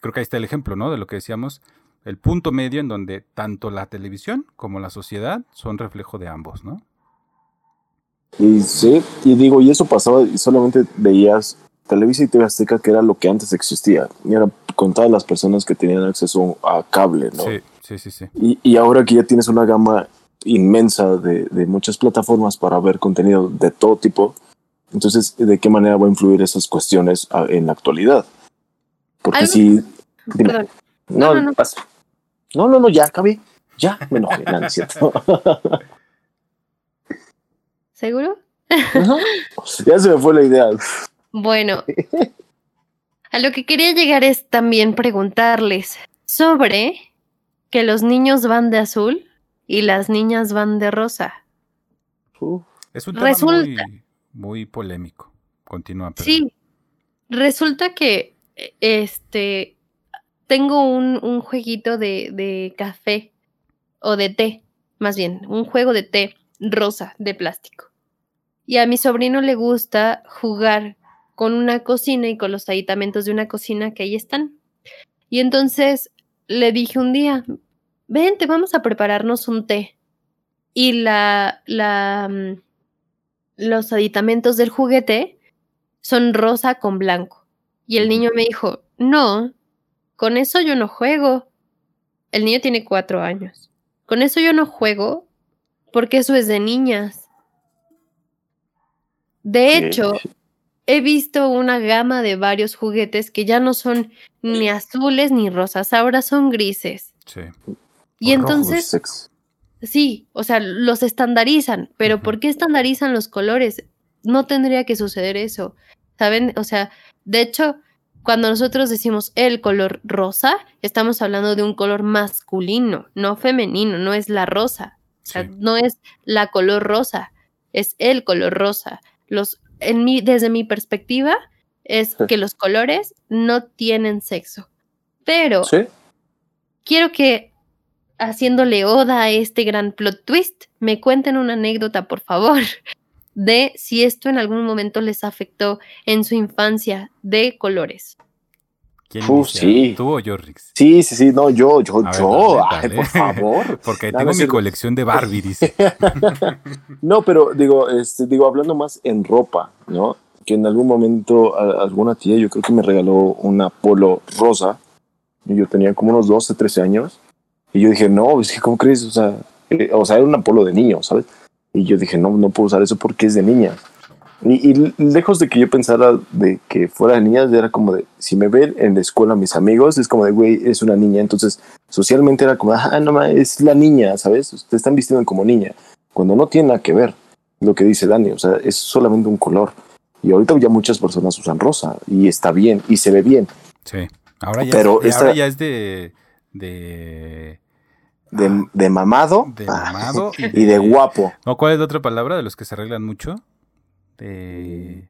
Creo que ahí está el ejemplo, ¿no? De lo que decíamos el punto medio en donde tanto la televisión como la sociedad son reflejo de ambos, ¿no? Y sí, y digo, y eso pasaba y solamente veías Televisa y TV Azteca, que era lo que antes existía, y era con todas las personas que tenían acceso a cable, ¿no? Sí, sí, sí. sí. Y, y ahora que ya tienes una gama inmensa de, de, muchas plataformas para ver contenido de todo tipo, entonces, ¿de qué manera va a influir esas cuestiones en la actualidad? Porque si... No, no, no, no, no, no, ya acabé. Ya me enojé, no, es cierto. ¿Seguro? Ya se me fue la idea. Bueno, a lo que quería llegar es también preguntarles sobre que los niños van de azul y las niñas van de rosa. Es un tema resulta, muy, muy, polémico. Continúa. Sí, resulta que este tengo un, un jueguito de, de café o de té, más bien, un juego de té rosa de plástico. Y a mi sobrino le gusta jugar con una cocina y con los aditamentos de una cocina que ahí están. Y entonces le dije un día, vente, vamos a prepararnos un té. Y la, la, mm, los aditamentos del juguete son rosa con blanco. Y el niño me dijo, no, con eso yo no juego. El niño tiene cuatro años. Con eso yo no juego porque eso es de niñas. De hecho, he visto una gama de varios juguetes que ya no son ni azules ni rosas, ahora son grises. Sí. Y entonces, sí, o sea, los estandarizan, pero ¿por qué estandarizan los colores? No tendría que suceder eso, ¿saben? O sea, de hecho, cuando nosotros decimos el color rosa, estamos hablando de un color masculino, no femenino, no es la rosa. O sea, Sí. no es la color rosa, es el color rosa. Los, en mi, desde mi perspectiva, es Sí. que los colores no tienen sexo. Pero Sí. quiero que, haciéndole oda a este gran plot twist, me cuenten una anécdota, por favor, de si esto en algún momento les afectó en su infancia de colores. ¿Quién Uf, sí. ¿Tú o yo, Rix? Sí, sí, sí, no, yo, yo, A yo, dale, ay, por favor. Porque No, tengo no mi colección de Barbie, dice. No, pero digo, este, digo, hablando más en ropa, ¿no? Que en algún momento a- alguna tía, yo creo que me regaló una polo rosa. Y yo tenía como unos 12, 13 años. Y yo dije, no, es que, ¿cómo crees? O sea, eh, o sea, era una polo de niño, ¿sabes? Y yo dije, no, no puedo usar eso porque es de niña. Y, y lejos de que yo pensara de que fuera de niñas, era como de, si me ven en la escuela mis amigos, es como de, güey, es una niña. Entonces, socialmente era como, ah, no, ma, es la niña, ¿sabes? Te están vistiendo como niña. Cuando no tiene nada que ver lo que dice Dani, o sea, es solamente un color. Y ahorita ya muchas personas usan rosa y está bien y se ve bien. Sí. Ahora ya, Pero es, esta- ahora ya es de. de. De, de mamado, de ah, mamado y de guapo. No, ¿cuál es la otra palabra de los que se arreglan mucho? De.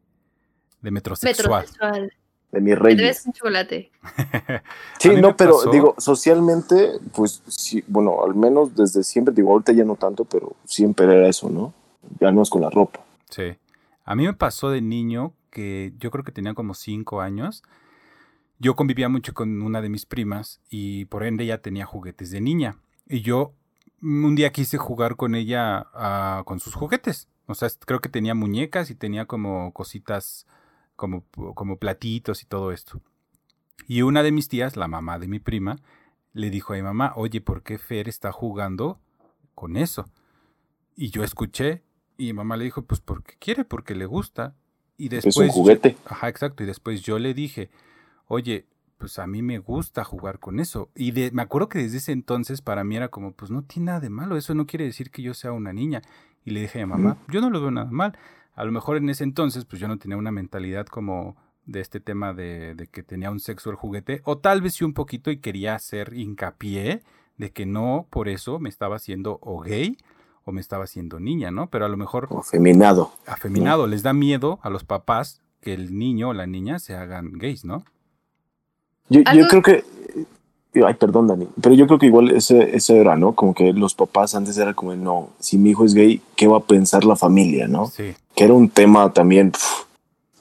de metrosexual. Metrosexual. De mi rey. debes un chocolate. Sí, no, pero pasó- digo, socialmente, pues sí, bueno, al menos desde siempre, digo, ahorita ya no tanto, pero siempre era eso, ¿no? Ya no es con la ropa. Sí. A mí me pasó de niño que yo creo que tenía como cinco años. Yo convivía mucho con una de mis primas y por ende ella tenía juguetes de niña. Y yo un día quise jugar con ella con sus juguetes. O sea, creo que tenía muñecas y tenía como cositas, como, como platitos y todo esto. Y una de mis tías, la mamá de mi prima, le dijo a mi mamá, oye, ¿por qué Fer está jugando con eso? Y yo escuché y mi mamá le dijo, pues porque quiere, porque le gusta. Y después... es un juguete. Ajá, exacto. Y después yo le dije, oye, pues a mí me gusta jugar con eso. Y de- me acuerdo que desde ese entonces para mí era como, pues no tiene nada de malo, eso no quiere decir que yo sea una niña. Y le dije a mi mamá, yo no lo veo nada mal. A lo mejor en ese entonces, pues yo no tenía una mentalidad como de este tema de, de que tenía un sexo el juguete, o tal vez sí un poquito y quería hacer hincapié de que no por eso me estaba haciendo o gay o me estaba haciendo niña, ¿no? Pero a lo mejor O feminado. afeminado, les da miedo a los papás que el niño o la niña se hagan gays, ¿no? Yo, yo creo que. Ay, perdón, Dani. Pero yo creo que igual ese, ese era, ¿no? Como que los papás antes era como, no, si mi hijo es gay, ¿qué va a pensar la familia, no? Sí, Que era un tema también pf,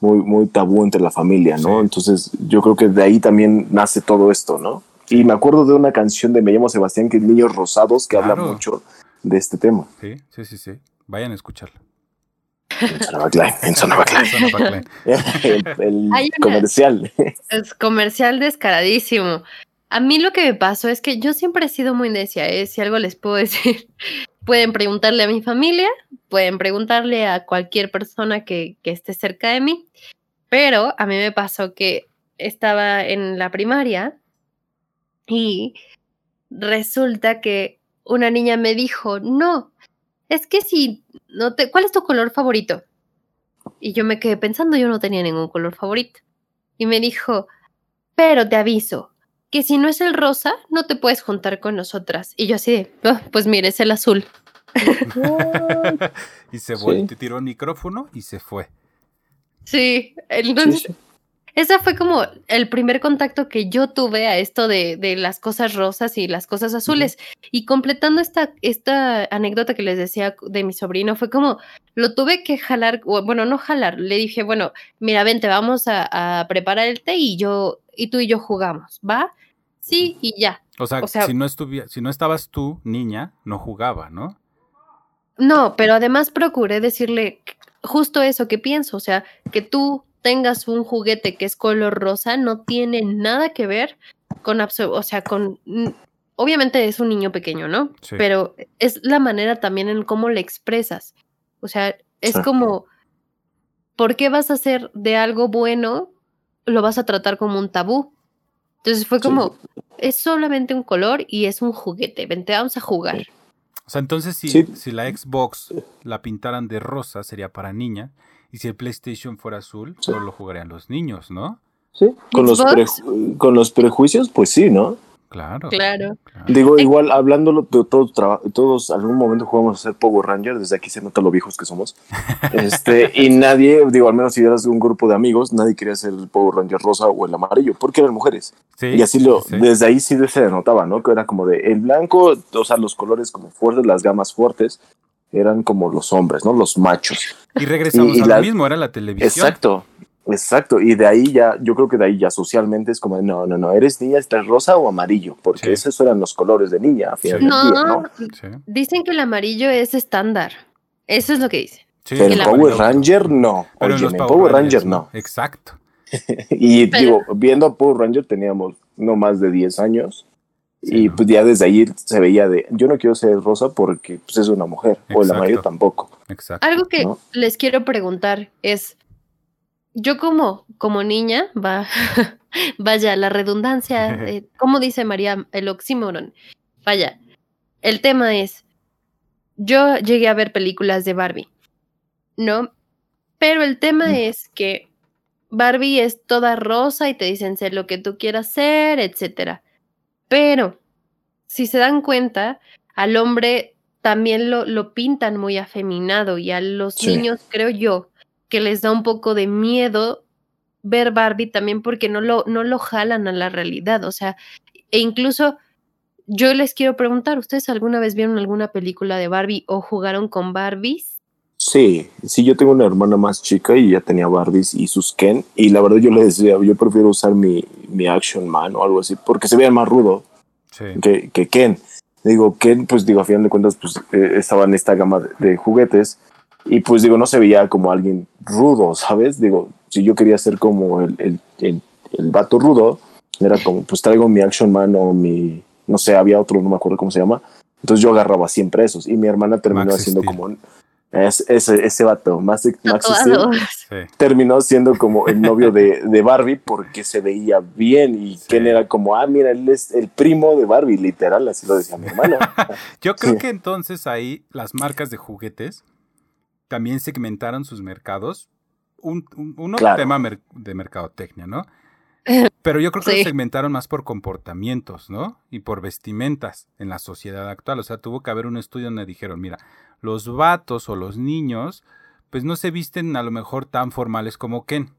muy, muy tabú entre la familia, ¿no? Sí. Entonces, yo creo que de ahí también nace todo esto, ¿no? Y me acuerdo de una canción de Me llamo Sebastián, que es Niños Rosados, que habla mucho de este tema. sí, sí, sí, sí. Vayan a escucharlo. En Sonaba Klein, en el el una- comercial. Es comercial descaradísimo. A mí lo que me pasó es que yo siempre he sido muy necia, ¿eh? si algo les puedo decir. Pueden preguntarle a mi familia, pueden preguntarle a cualquier persona que, que esté cerca de mí, pero a mí me pasó que estaba en la primaria y resulta que una niña me dijo, no, es que si no te, ¿cuál es tu color favorito? Y yo me quedé pensando, yo no tenía ningún color favorito. Y me dijo, pero te aviso, que si no es el rosa, no te puedes juntar con nosotras. Y yo así de, "Oh, pues mire, es el azul. y se Sí. vol- te tiró el micrófono y se fue. Sí, Sí, entonces, sí. Ese fue como el primer contacto que yo tuve a esto de, de las cosas rosas y las cosas azules. Y completando esta, esta anécdota que les decía de mi sobrino, fue como, lo tuve que jalar, bueno, no jalar, le dije, bueno, mira, vente, vamos a, a preparar el té y yo, y tú y yo jugamos, ¿va? Sí, y ya. O sea, O sea- si, no si no estabas tú, niña, no jugaba, ¿no? No, pero además procuré decirle justo eso que pienso, o sea, que tú tengas un juguete que es color rosa no tiene nada que ver con, o sea, con, mm, obviamente es un niño pequeño, ¿no? Sí. Pero es la manera también en cómo le expresas, o sea, es Sí. como, ¿por qué vas a hacer de algo bueno, lo vas a tratar como un tabú? Entonces fue Sí. como, es solamente un color y es un juguete, vente, vamos a jugar. O sea, entonces si, Sí. si la Xbox la pintaran de rosa sería para niña y si el PlayStation fuera azul, Sí. solo lo jugarían los niños, ¿no? Sí, con los, con los prejuicios, pues sí, ¿no? Claro. Claro. Digo, igual hablándolo, de todos, todos algún momento jugamos a ser Power Ranger, desde aquí se nota lo viejos que somos. Este, y nadie, digo, al menos si eras un grupo de amigos, nadie quería ser el Power Ranger rosa o el amarillo, porque eran mujeres. Sí, y así lo, sí, desde ahí sí se notaba, ¿no? Que era como de el blanco, o sea, los colores como fuertes, las gamas fuertes, eran como los hombres, ¿no? Los machos. Y regresamos y- y a la- lo mismo, era la televisión. Exacto, exacto. Y de ahí ya, yo creo que de ahí ya socialmente es como, no, no, no, eres niña, estás rosa o amarillo, porque Sí. esos eran los colores de niña, a final Sí. del día, No, dicen que el amarillo es estándar. Eso es lo que dicen. Sí, Pero en Power Ranger no. Pero Oye, en Power Ranger no. Exacto. Y Pero- digo, viendo a Power Ranger teníamos no más de 10 años. Sí, y ¿no? pues ya desde ahí se veía de, yo no quiero ser rosa porque pues, es una mujer, o el amarillo tampoco. Exacto. Algo que ¿No? les quiero preguntar es, yo como, como niña, va, vaya, la redundancia, eh, ¿cómo dice María? El oxímoron. Vaya, el tema es, yo llegué a ver películas de Barbie, ¿no? Pero el tema Mm. es que Barbie es toda rosa y te dicen ser lo que tú quieras ser, etcétera. Pero, si se dan cuenta, al hombre también lo, lo pintan muy afeminado y a los Sí. niños, creo yo, que les da un poco de miedo ver Barbie también porque no lo, no lo jalan a la realidad. O sea, e incluso yo les quiero preguntar, ¿ustedes alguna vez vieron alguna película de Barbie o jugaron con Barbies? Sí, sí, yo tengo una hermana más chica y ya tenía Barbies y sus Ken. Y la verdad yo le decía, yo prefiero usar mi, mi Action Man o algo así, porque se veía más rudo Sí. que, que Ken. Digo, Ken, pues digo, a final de cuentas, pues eh, estaba en esta gama de, de juguetes. Y pues digo, no se veía como alguien rudo, ¿sabes? Digo, si yo quería ser como el, el, el, el vato rudo, era como, pues traigo mi Action Man o mi, no sé, había otro, no me acuerdo cómo se llama. Entonces yo agarraba siempre esos. Y mi hermana terminó Max haciendo Steel. como es, ese, ese vato, Max, Max Steel. Sí. terminó siendo como el novio de, de Barbie porque se veía bien y Sí. Ken era como, ah, mira, él es el primo de Barbie, literal, así lo decía mi hermano. Yo creo Sí. que entonces ahí las marcas de juguetes también segmentaron sus mercados. Un, un- uno Claro. tema mer- de mercadotecnia, ¿no? Pero yo creo que Sí. lo segmentaron más por comportamientos, ¿no? Y por vestimentas en la sociedad actual. O sea, tuvo que haber un estudio donde dijeron, mira, los vatos o los niños, pues no se visten a lo mejor tan formales como Ken.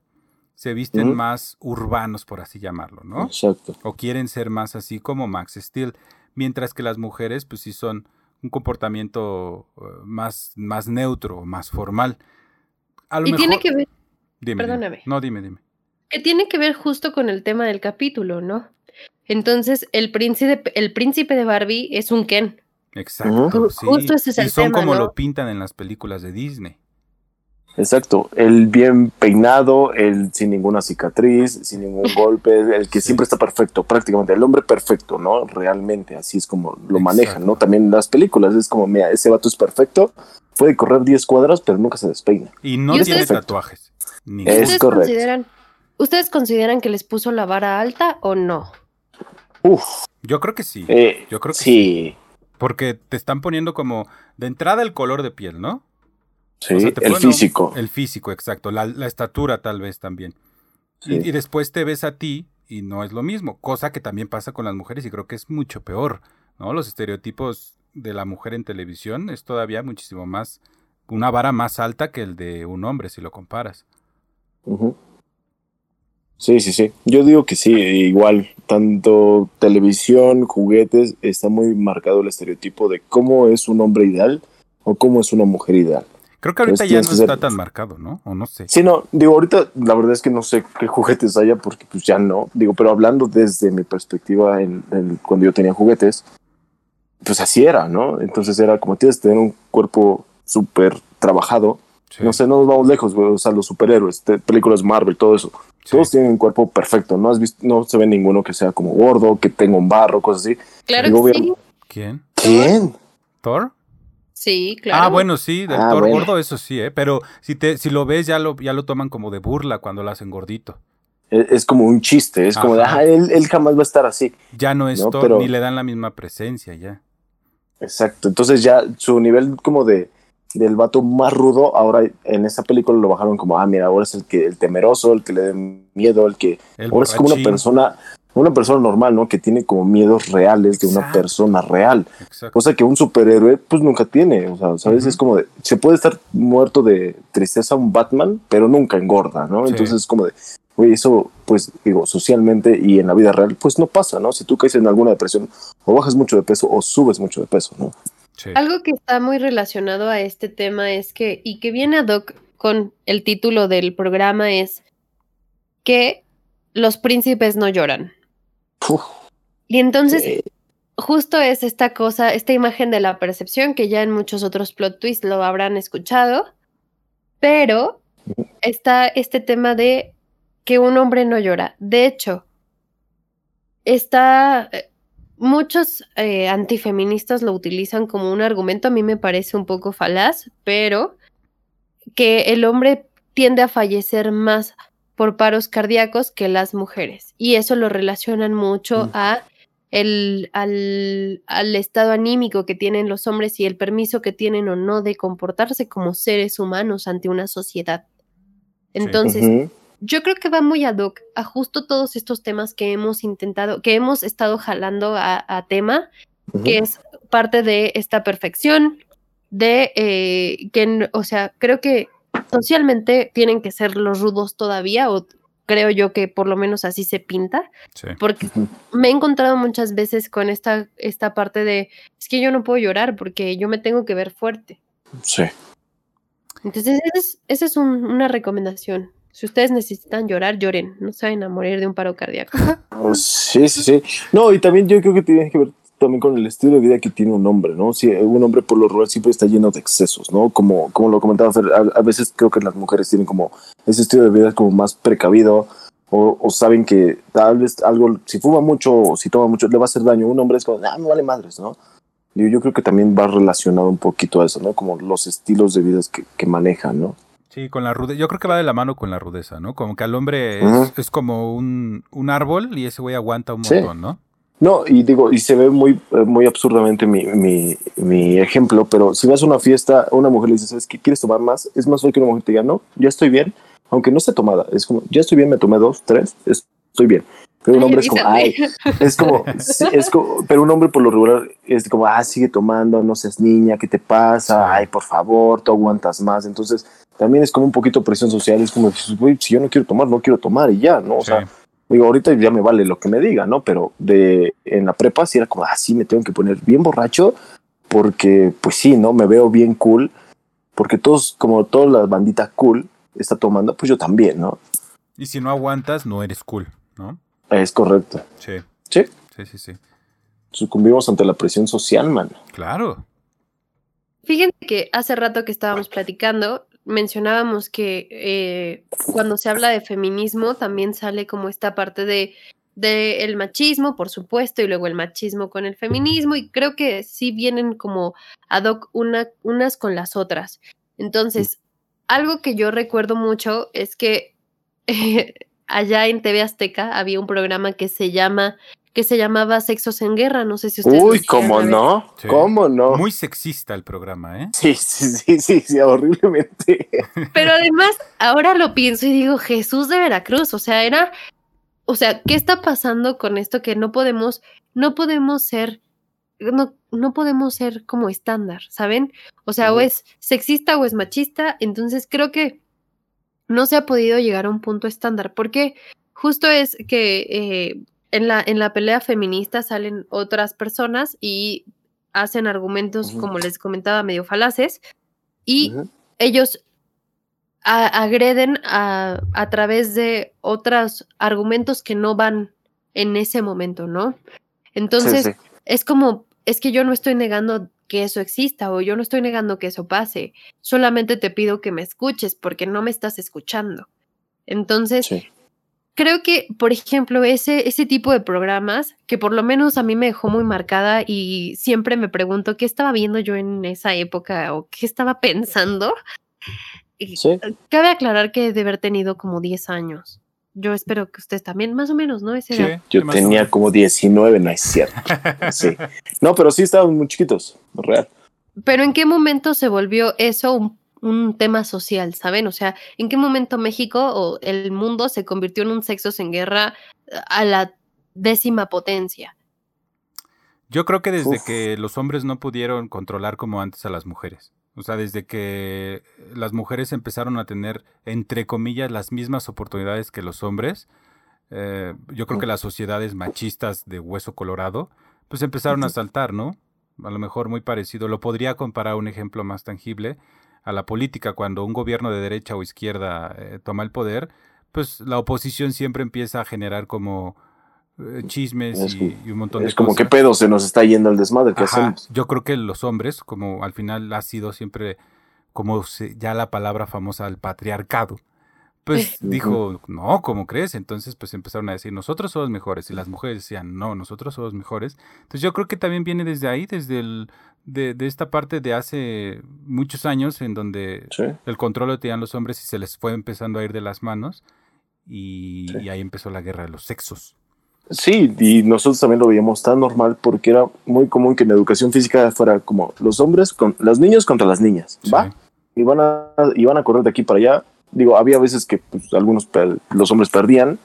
Se visten más urbanos, por así llamarlo, ¿no? Exacto. o quieren ser más así como Max Steel, mientras que las mujeres pues sí son un comportamiento eh, más, más neutro, más formal. A lo Y mejor, tiene que ver, Dime, dime. perdóname. No, dime, dime. Que tiene que ver justo con el tema del capítulo, ¿no? Entonces, el príncipe, el príncipe de Barbie es un Ken. Exacto. Sí. justo ese es y son tema, como ¿no? lo pintan en las películas de Disney. Exacto. El bien peinado, el sin ninguna cicatriz, sin ningún golpe, el que Sí. siempre está perfecto, prácticamente. El hombre perfecto, ¿no? Realmente, así es como lo manejan. ¿no? También las películas es como, mira, ese vato es perfecto, puede correr 10 cuadras, pero nunca se despeina. Y no ¿Y tiene tatuajes. ¿Y Ninguno. Es ¿Ustedes correcto. consideran, ¿Ustedes consideran que les puso la vara alta o no? Uf, Yo creo que sí. eh, Yo creo que sí. Porque te están poniendo como de entrada el color de piel, ¿no? Sí, O sea, te el un- físico. El físico, exacto. La, la estatura tal vez también. Sí. Y, y después te ves a ti y no es lo mismo, cosa que también pasa con las mujeres y creo que es mucho peor, ¿no? Los estereotipos de la mujer en televisión es todavía muchísimo más, una vara más alta que el de un hombre si lo comparas. Sí, sí, sí. Yo digo que sí, igual, tanto televisión, juguetes, está muy marcado el estereotipo de cómo es un hombre ideal o cómo es una mujer ideal. Creo que ahorita ya no ser- está tan marcado, ¿no? O no sé. Sí, no, digo, ahorita la verdad es que no sé qué juguetes haya porque pues ya no, digo, pero hablando desde mi perspectiva en, en- cuando yo tenía juguetes, pues así era, ¿no? Entonces era como tienes que tener un cuerpo súper trabajado, Sí, no sé, no nos vamos lejos, güey, o sea, los superhéroes, te- películas Marvel, todo eso, sí. todos tienen un cuerpo perfecto, no has visto, no se ve ninguno que sea como gordo, que tenga un barro, cosas así. Claro Digo, que sí. ¿Quién? ¿Quién? ¿Thor? Sí, claro. Ah, bueno, sí, del Ah, Thor bueno. gordo, eso sí, ¿eh? Pero si, te, si lo ves, ya lo, ya lo toman como de burla cuando lo hacen gordito. Es, es como un chiste, es como de, Ajá. ah, él, él jamás va a estar así. Ya no es No, Thor, pero- ni le dan la misma presencia ya. Exacto. Entonces ya su nivel como de del vato más rudo, ahora en esa película lo bajaron como, ah, mira, ahora es el que el temeroso, el que le den miedo, el que El ahora es como una persona, una persona normal, ¿no? Que tiene como miedos reales de una persona real. Exacto. Cosa que un superhéroe pues nunca tiene, o sea, ¿sabes? Ujú. Es como de, se puede estar muerto de tristeza un Batman, pero nunca engorda, ¿no? Sí. Entonces es como de, oye, eso pues digo, socialmente y en la vida real pues no pasa, ¿no? Si tú caes en alguna depresión o bajas mucho de peso o subes mucho de peso, ¿no? Sí. Algo que está muy relacionado a este tema es que, y que viene ad hoc con el título del programa, es que los príncipes no lloran. Uf, Y entonces, eh, justo es esta cosa, esta imagen de la percepción, que ya en muchos otros plot twists lo habrán escuchado, pero está este tema de que un hombre no llora. De hecho, está... Muchos eh, antifeministas lo utilizan como un argumento, a mí me parece un poco falaz, pero que el hombre tiende a fallecer más por paros cardíacos que las mujeres. Y eso lo relacionan mucho Mm. a el, al, al estado anímico que tienen los hombres y el permiso que tienen o no de comportarse como seres humanos ante una sociedad. Entonces, yo creo que va muy ad hoc a justo todos estos temas que hemos intentado, que hemos estado jalando a, a tema, ujú. que es parte de esta perfección, de eh, que, o sea, creo que socialmente tienen que ser los rudos todavía, o creo yo que por lo menos así se pinta, Sí. porque me he encontrado muchas veces con esta, esta parte de, es que yo no puedo llorar porque yo me tengo que ver fuerte. Sí. Entonces, esa es, esa es un- una recomendación. Si ustedes necesitan llorar, lloren, no se vayan a morir de un paro cardíaco. Pues, Sí, sí, sí. No, y también yo creo que tiene que ver también con el estilo de vida que tiene un hombre, ¿no? Si un hombre por lo rural siempre está lleno de excesos, ¿no? Como, como lo comentaba Fer, a, a veces creo que las mujeres tienen como ese estilo de vida como más precavido o, o saben que tal vez algo, si fuma mucho o si toma mucho, le va a hacer daño. Un hombre es como, ah, me vale madres, ¿no? Digo, yo creo que también va relacionado un poquito a eso, ¿no? Como los estilos de vida que, que manejan, ¿no? Sí, con la rudeza. Yo creo que va de la mano con la rudeza, ¿no? Como que al hombre es, como un, un árbol y ese güey aguanta un Sí. montón, ¿no? No, y digo, y se ve muy, eh, muy absurdamente mi, mi, mi ejemplo, pero si vas a una fiesta, a una mujer le dices, ¿sabes qué? ¿Quieres tomar más? Es más fácil que una mujer te diga, no, ya estoy bien, aunque no esté tomada. Es como, ya estoy bien, me tomé dos, tres, es- estoy bien. Pero un Ay, hombre es como, ay, es como, sí, es como, pero un hombre por lo regular es como, ah, sigue tomando, no seas niña, ¿qué te pasa? Ay, por favor, tú aguantas más. Entonces, también es como un poquito presión social, es como, pues, si yo no quiero tomar, no quiero tomar y ya, ¿no? O Sí. sea, digo, ahorita ya me vale lo que me diga, ¿no? Pero de en la prepa sí era como, ah, sí, me tengo que poner bien borracho porque, pues sí, ¿no? Me veo bien cool, porque todos, como toda la bandita cool está tomando, pues yo también, ¿no? Y si no aguantas, no eres cool, ¿no? Es correcto. Sí. Sí, Sí, sí, sí. sucumbimos ante la presión social, man. Claro. Fíjense que hace rato que estábamos platicando, mencionábamos que eh, cuando se habla de feminismo también sale como esta parte de, de el machismo, por supuesto, y luego el machismo con el feminismo, y creo que sí vienen como ad hoc una, unas con las otras. Entonces, algo que yo recuerdo mucho es que eh, allá en TV Azteca había un programa que se llama que se llamaba Sexos en Guerra, no sé si ustedes Uy, ¿cómo no? Sí. ¿Cómo no? Muy sexista el programa, ¿eh? Sí, sí, sí, sí, sí, horriblemente. Pero además, ahora lo pienso y digo, Jesús de Veracruz, o sea, era, o sea, ¿qué está pasando con esto que no podemos, no podemos ser, no, no podemos ser como estándar, ¿saben? O sea, o es sexista o es machista, entonces creo que no se ha podido llegar a un punto estándar, porque justo es que eh, en, la, en la pelea feminista salen otras personas y hacen argumentos, como les comentaba, medio falaces, y ellos a- agreden a, a través de otros argumentos que no van en ese momento, ¿no? Entonces, Sí, sí. es como, es que yo no estoy negando que eso exista o yo no estoy negando que eso pase, solamente te pido que me escuches porque no me estás escuchando. Entonces, Sí. creo que, por ejemplo, ese, ese tipo de programas, que por lo menos a mí me dejó muy marcada y siempre me pregunto qué estaba viendo yo en esa época o qué estaba pensando. Sí. Cabe aclarar que de haber tenido como 10 años. Yo espero que ustedes también, más o menos, ¿no? Ese Sí, edad. Yo tenía como 19, no es cierto. Sí. No, pero sí estaban muy chiquitos, real. Pero ¿en qué momento se volvió eso un, un tema social, ¿saben? O sea, ¿en qué momento México o el mundo se convirtió en un sexos en guerra eh, a la décima potencia? Yo creo que desde que los hombres no pudieron controlar como antes a las mujeres. O sea, desde que las mujeres empezaron a tener, entre comillas, las mismas oportunidades que los hombres, eh, yo creo que las sociedades machistas de hueso colorado, pues empezaron a saltar, ¿no? A lo mejor muy parecido. Lo podría comparar un ejemplo más tangible a la política. Cuando un gobierno de derecha o izquierda eh, toma el poder, pues la oposición siempre empieza a generar como eh, chismes y, un montón de cosas. Es como qué pedo se nos está yendo el desmadre, ¿qué hacemos? Yo creo que los hombres, como al final ha sido siempre, como ya la palabra famosa, el patriarcado, pues dijo, no, ¿cómo crees? Entonces pues empezaron a decir, nosotros somos mejores. Y las mujeres decían, no, nosotros somos mejores. Entonces yo creo que también viene desde ahí, desde el, de, de esta parte de hace muchos años en donde el control lo tenían los hombres y se les fue empezando a ir de las manos. Y, y ahí empezó la guerra de los sexos. Sí, y nosotros también lo veíamos tan normal porque era muy común que en educación física fuera como los hombres con los niños contra las niñas, ¿va? Y van a, iban a correr de aquí para allá. Digo, había veces que pues, algunos los hombres perdían.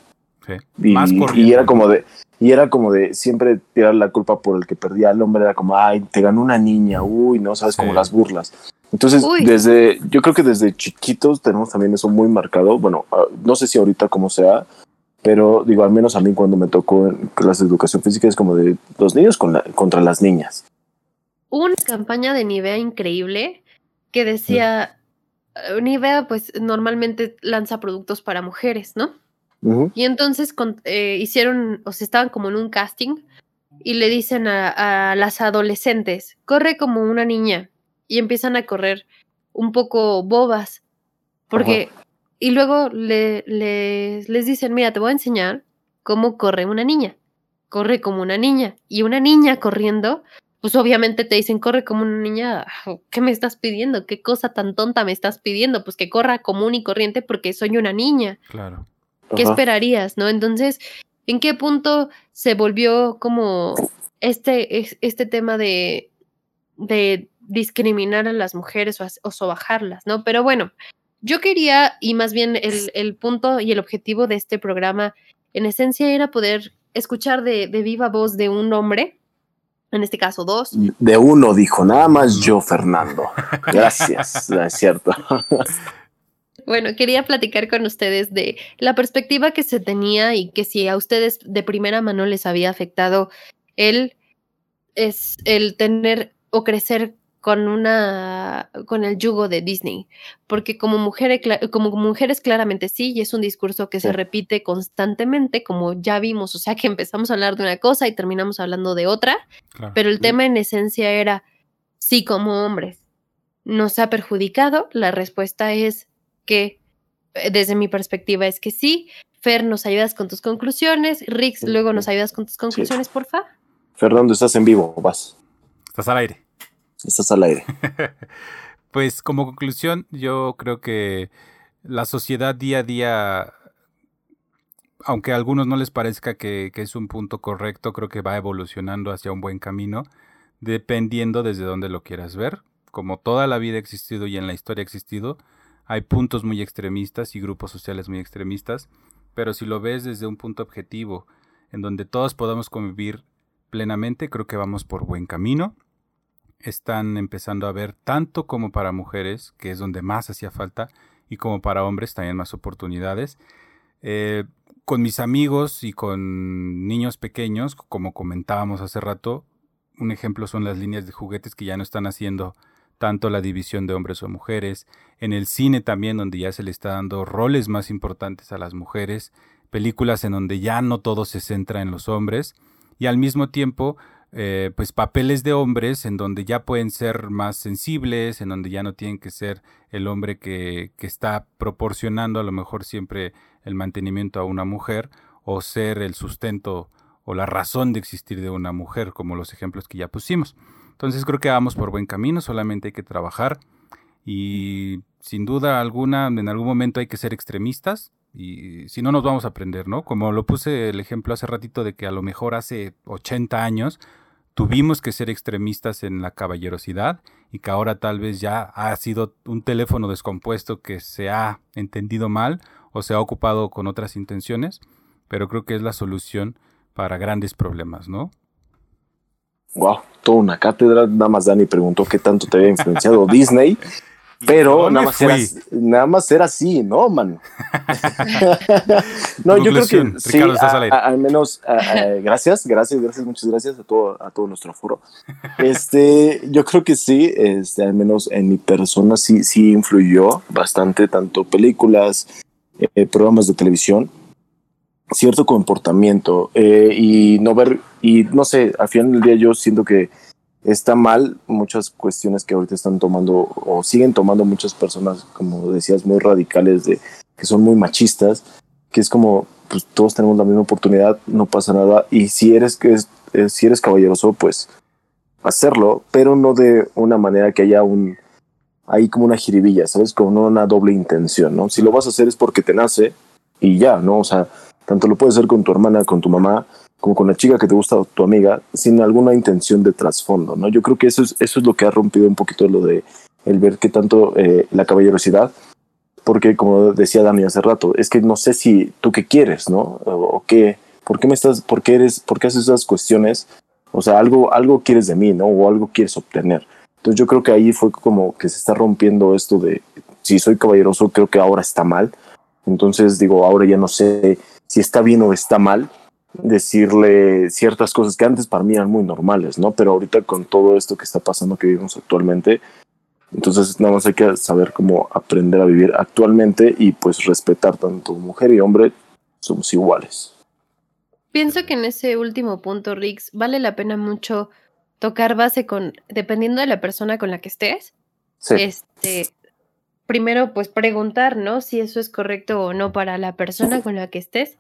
Sí. Y, Más y era como de y era como de siempre tirar la culpa por el que perdía el hombre era como ay te ganó una niña uy no sabes como las burlas entonces desde yo creo que desde chiquitos tenemos también eso muy marcado bueno ah, no sé si ahorita como sea pero digo, al menos a mí cuando me tocó en clases de educación física es como de los niños contra las niñas. Una campaña de Nivea increíble que decía, mm. Nivea pues normalmente lanza productos para mujeres, ¿no? Y entonces eh, hicieron, o sea, estaban como en un casting y le dicen a, las adolescentes, corre como una niña y empiezan a correr un poco bobas, porque y luego le, les dicen, mira, te voy a enseñar cómo corre una niña. Corre como una niña. Y una niña corriendo, pues obviamente te dicen, corre como una niña. ¿Qué me estás pidiendo? ¿Qué cosa tan tonta me estás pidiendo? Pues que corra común y corriente porque soy una niña. Claro. ¿Qué esperarías, no? Entonces, ¿en qué punto se volvió como este, este tema de, de discriminar a las mujeres o, o sobajarlas, ¿no? Pero bueno, yo quería, y más bien el, punto y el objetivo de este programa, en esencia, era poder escuchar de, viva voz de un hombre, en este caso dos. De uno dijo, nada más yo, Fernando. Gracias, es cierto. Bueno, quería platicar con ustedes de la perspectiva que se tenía y que si a ustedes de primera mano les había afectado el, es el tener o crecer con una con el yugo de Disney, porque como mujeres como mujeres claramente sí y es un discurso que se repite constantemente, como ya vimos, o sea que empezamos a hablar de una cosa y terminamos hablando de otra, pero el tema en esencia era sí como hombres nos ha perjudicado, la respuesta es que eh, desde mi perspectiva es que sí. Fer, nos ayudas con tus conclusiones. Rix, luego nos ayudas con tus conclusiones, porfa. Fernando, estás en vivo, vas. Estás al aire. Estás al aire. pues como conclusión, yo creo que la sociedad día a día, aunque a algunos no les parezca que, es un punto correcto, creo que va evolucionando hacia un buen camino, dependiendo desde dónde lo quieras ver. Como toda la vida ha existido y en la historia ha existido, hay puntos muy extremistas y grupos sociales muy extremistas, pero si lo ves desde un punto objetivo, en donde todos podamos convivir plenamente, creo que vamos por buen camino están empezando a ver tanto como para mujeres, que es donde más hacía falta, y como para hombres también más oportunidades. Eh, con mis amigos y con niños pequeños, como comentábamos hace rato, un ejemplo son las líneas de juguetes que ya no están haciendo tanto la división de hombres o mujeres, en el cine también donde ya se le está dando roles más importantes a las mujeres, películas en donde ya no todo se centra en los hombres, y al mismo tiempo eh, pues papeles de hombres en donde ya pueden ser más sensibles, en donde ya no tienen que ser el hombre que, que está proporcionando a lo mejor siempre el mantenimiento a una mujer o ser el sustento o la razón de existir de una mujer, como los ejemplos que ya pusimos. Entonces creo que vamos por buen camino, solamente hay que trabajar y sin duda alguna en algún momento hay que ser extremistas y si no nos vamos a aprender, ¿no? Como lo puse el ejemplo hace ratito de que a lo mejor hace 80 años tuvimos que ser extremistas en la caballerosidad y que ahora tal vez ya ha sido un teléfono descompuesto que se ha entendido mal o se ha ocupado con otras intenciones, pero creo que es la solución para grandes problemas, ¿no? Wow, toda una cátedra. Nada más Dani preguntó qué tanto te había influenciado Disney. Pero nada más, era, nada más era así, ¿no, man? no, yo creo que sí, al menos, gracias, gracias, gracias, muchas gracias a todo, a todo nuestro foro. Este, yo creo que sí, este, al menos en mi persona sí, sí influyó bastante, tanto películas, eh, programas de televisión, cierto comportamiento eh, y no ver, y no sé, al final del día yo siento que está mal muchas cuestiones que ahorita están tomando o siguen tomando muchas personas, como decías, muy radicales, de que son muy machistas, que es como, pues todos tenemos la misma oportunidad, no pasa nada, y si eres, que eh, si eres caballeroso, pues hacerlo, pero no de una manera que haya un, ahí como una jiribilla, ¿sabes? Como una doble intención, ¿no? Si lo vas a hacer es porque te nace y ya, ¿no? O sea, tanto lo puedes hacer con tu hermana, con tu mamá, como con la chica que te gusta tu amiga, sin alguna intención de trasfondo, ¿no? Yo creo que eso es, eso es lo que ha rompido un poquito lo de el ver que tanto eh, la caballerosidad, porque como decía Dani hace rato, es que no sé si tú qué quieres, ¿no? O, qué, ¿por qué me estás, por qué eres, por qué haces esas cuestiones? O sea, algo, algo quieres de mí, ¿no? O algo quieres obtener. Entonces yo creo que ahí fue como que se está rompiendo esto de, si soy caballeroso, creo que ahora está mal. Entonces digo, ahora ya no sé si está bien o está mal, decirle ciertas cosas que antes para mí eran muy normales, ¿no? Pero ahorita con todo esto que está pasando que vivimos actualmente, entonces nada más hay que saber cómo aprender a vivir actualmente y pues respetar tanto mujer y hombre, somos iguales. Pienso que en ese último punto, Rix, vale la pena mucho tocar base con, dependiendo de la persona con la que estés, sí. este, primero pues preguntar, ¿no? Si eso es correcto o no para la persona con la que estés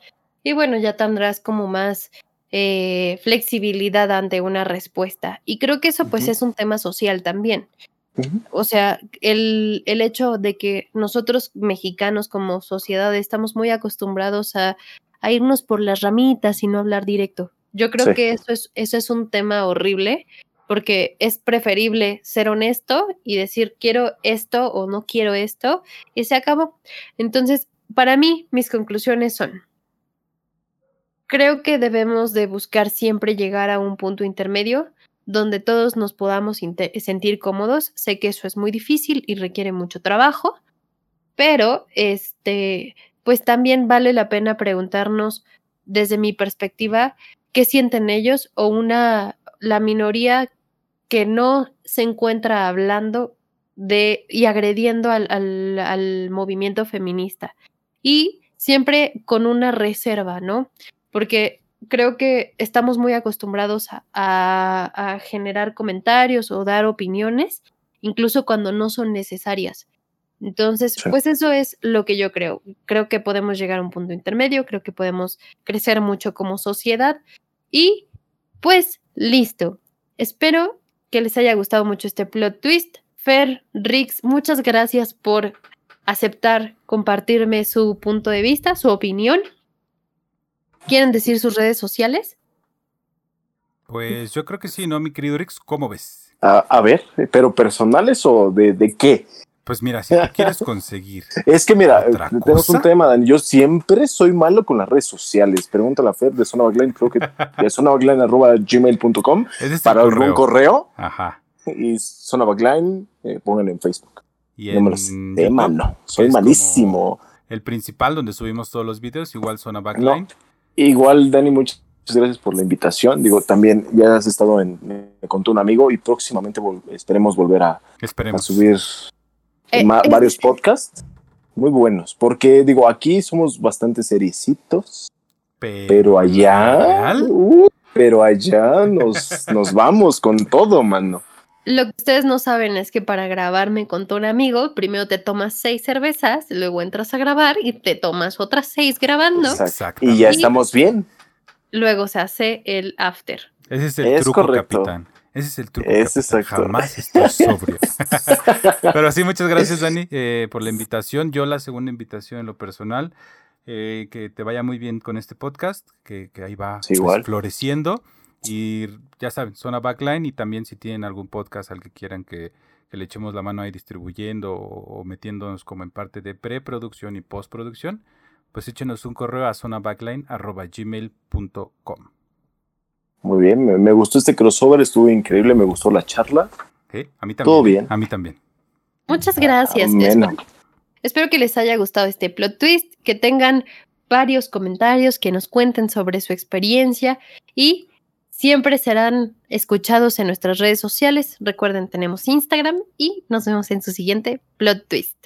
y bueno, ya tendrás como más eh, flexibilidad ante una respuesta. Y creo que eso pues es un tema social también. O sea, el, el, hecho de que nosotros mexicanos como sociedad estamos muy acostumbrados a, a irnos por las ramitas y no hablar directo. Yo creo que eso es, eso es un tema horrible porque es preferible ser honesto y decir quiero esto o no quiero esto y se acabó. Entonces, para mí, mis conclusiones son, Creo que debemos de buscar siempre llegar a un punto intermedio donde todos nos podamos sentir cómodos. Sé que eso es muy difícil y requiere mucho trabajo, pero este, pues también vale la pena preguntarnos desde mi perspectiva qué sienten ellos o una la minoría que no se encuentra hablando de y agrediendo al, al, al movimiento feminista y siempre con una reserva, ¿no? Porque creo que estamos muy acostumbrados a, generar comentarios o dar opiniones, incluso cuando no son necesarias. Entonces, pues eso es lo que yo creo. Creo que podemos llegar a un punto intermedio, creo que podemos crecer mucho como sociedad y pues listo. Espero que les haya gustado mucho este plot twist. Fer, Rix, muchas gracias por aceptar compartirme su punto de vista, su opinión. ¿Quieren decir sus redes sociales? Pues yo creo que sí, ¿no, mi querido Rix? ¿Cómo ves? A, ver, pero personales o de, qué? Pues mira, si tú quieres conseguir. es que mira, tenemos un tema, Dani. Yo siempre soy malo con las redes sociales. Pregúntale a Fer de Zona Bagline, creo que de gmail.com para algún correo. Ajá. Y Zona Bagline, eh, pónganlo en Facebook. Y en no no. Soy malísimo. El principal donde subimos todos los videos, igual Zona Backline. Igual, Dani, muchas gracias por la invitación. Digo, también ya has estado en, me contó un amigo y próximamente esperemos volver a, subir eh, varios podcasts muy buenos. Porque, digo, aquí somos bastante sericitos, pero, allá, uh, pero allá nos, nos vamos con todo, mano. Lo que ustedes no saben es que para grabar me contó un amigo, primero te tomas seis cervezas, luego entras a grabar y te tomas otras seis grabando. Exacto. Y ya estamos bien. Luego se hace el after. Ese es el truco, capitán. Ese es el truco. Es exacto. Jamás estoy sobrio. Pero sí, muchas gracias, Dani, eh, por la invitación. Yo la segunda invitación en lo personal. Eh, que te vaya muy bien con este podcast, que, ahí va pues, floreciendo. Y ya saben, Zona Backline y también si tienen algún podcast al que quieran que, le echemos la mano ahí distribuyendo o, metiéndonos como en parte de preproducción y postproducción, pues échenos un correo a zonabackline.gmail.com. Muy bien, me, gustó este crossover, estuvo increíble, me gustó la charla. a mí también. Todo bien. A mí también. Muchas gracias. espero que les haya gustado este plot twist, que tengan varios comentarios, que nos cuenten sobre su experiencia y siempre serán escuchados en nuestras redes sociales. Recuerden, tenemos Instagram y nos vemos en su siguiente plot twist.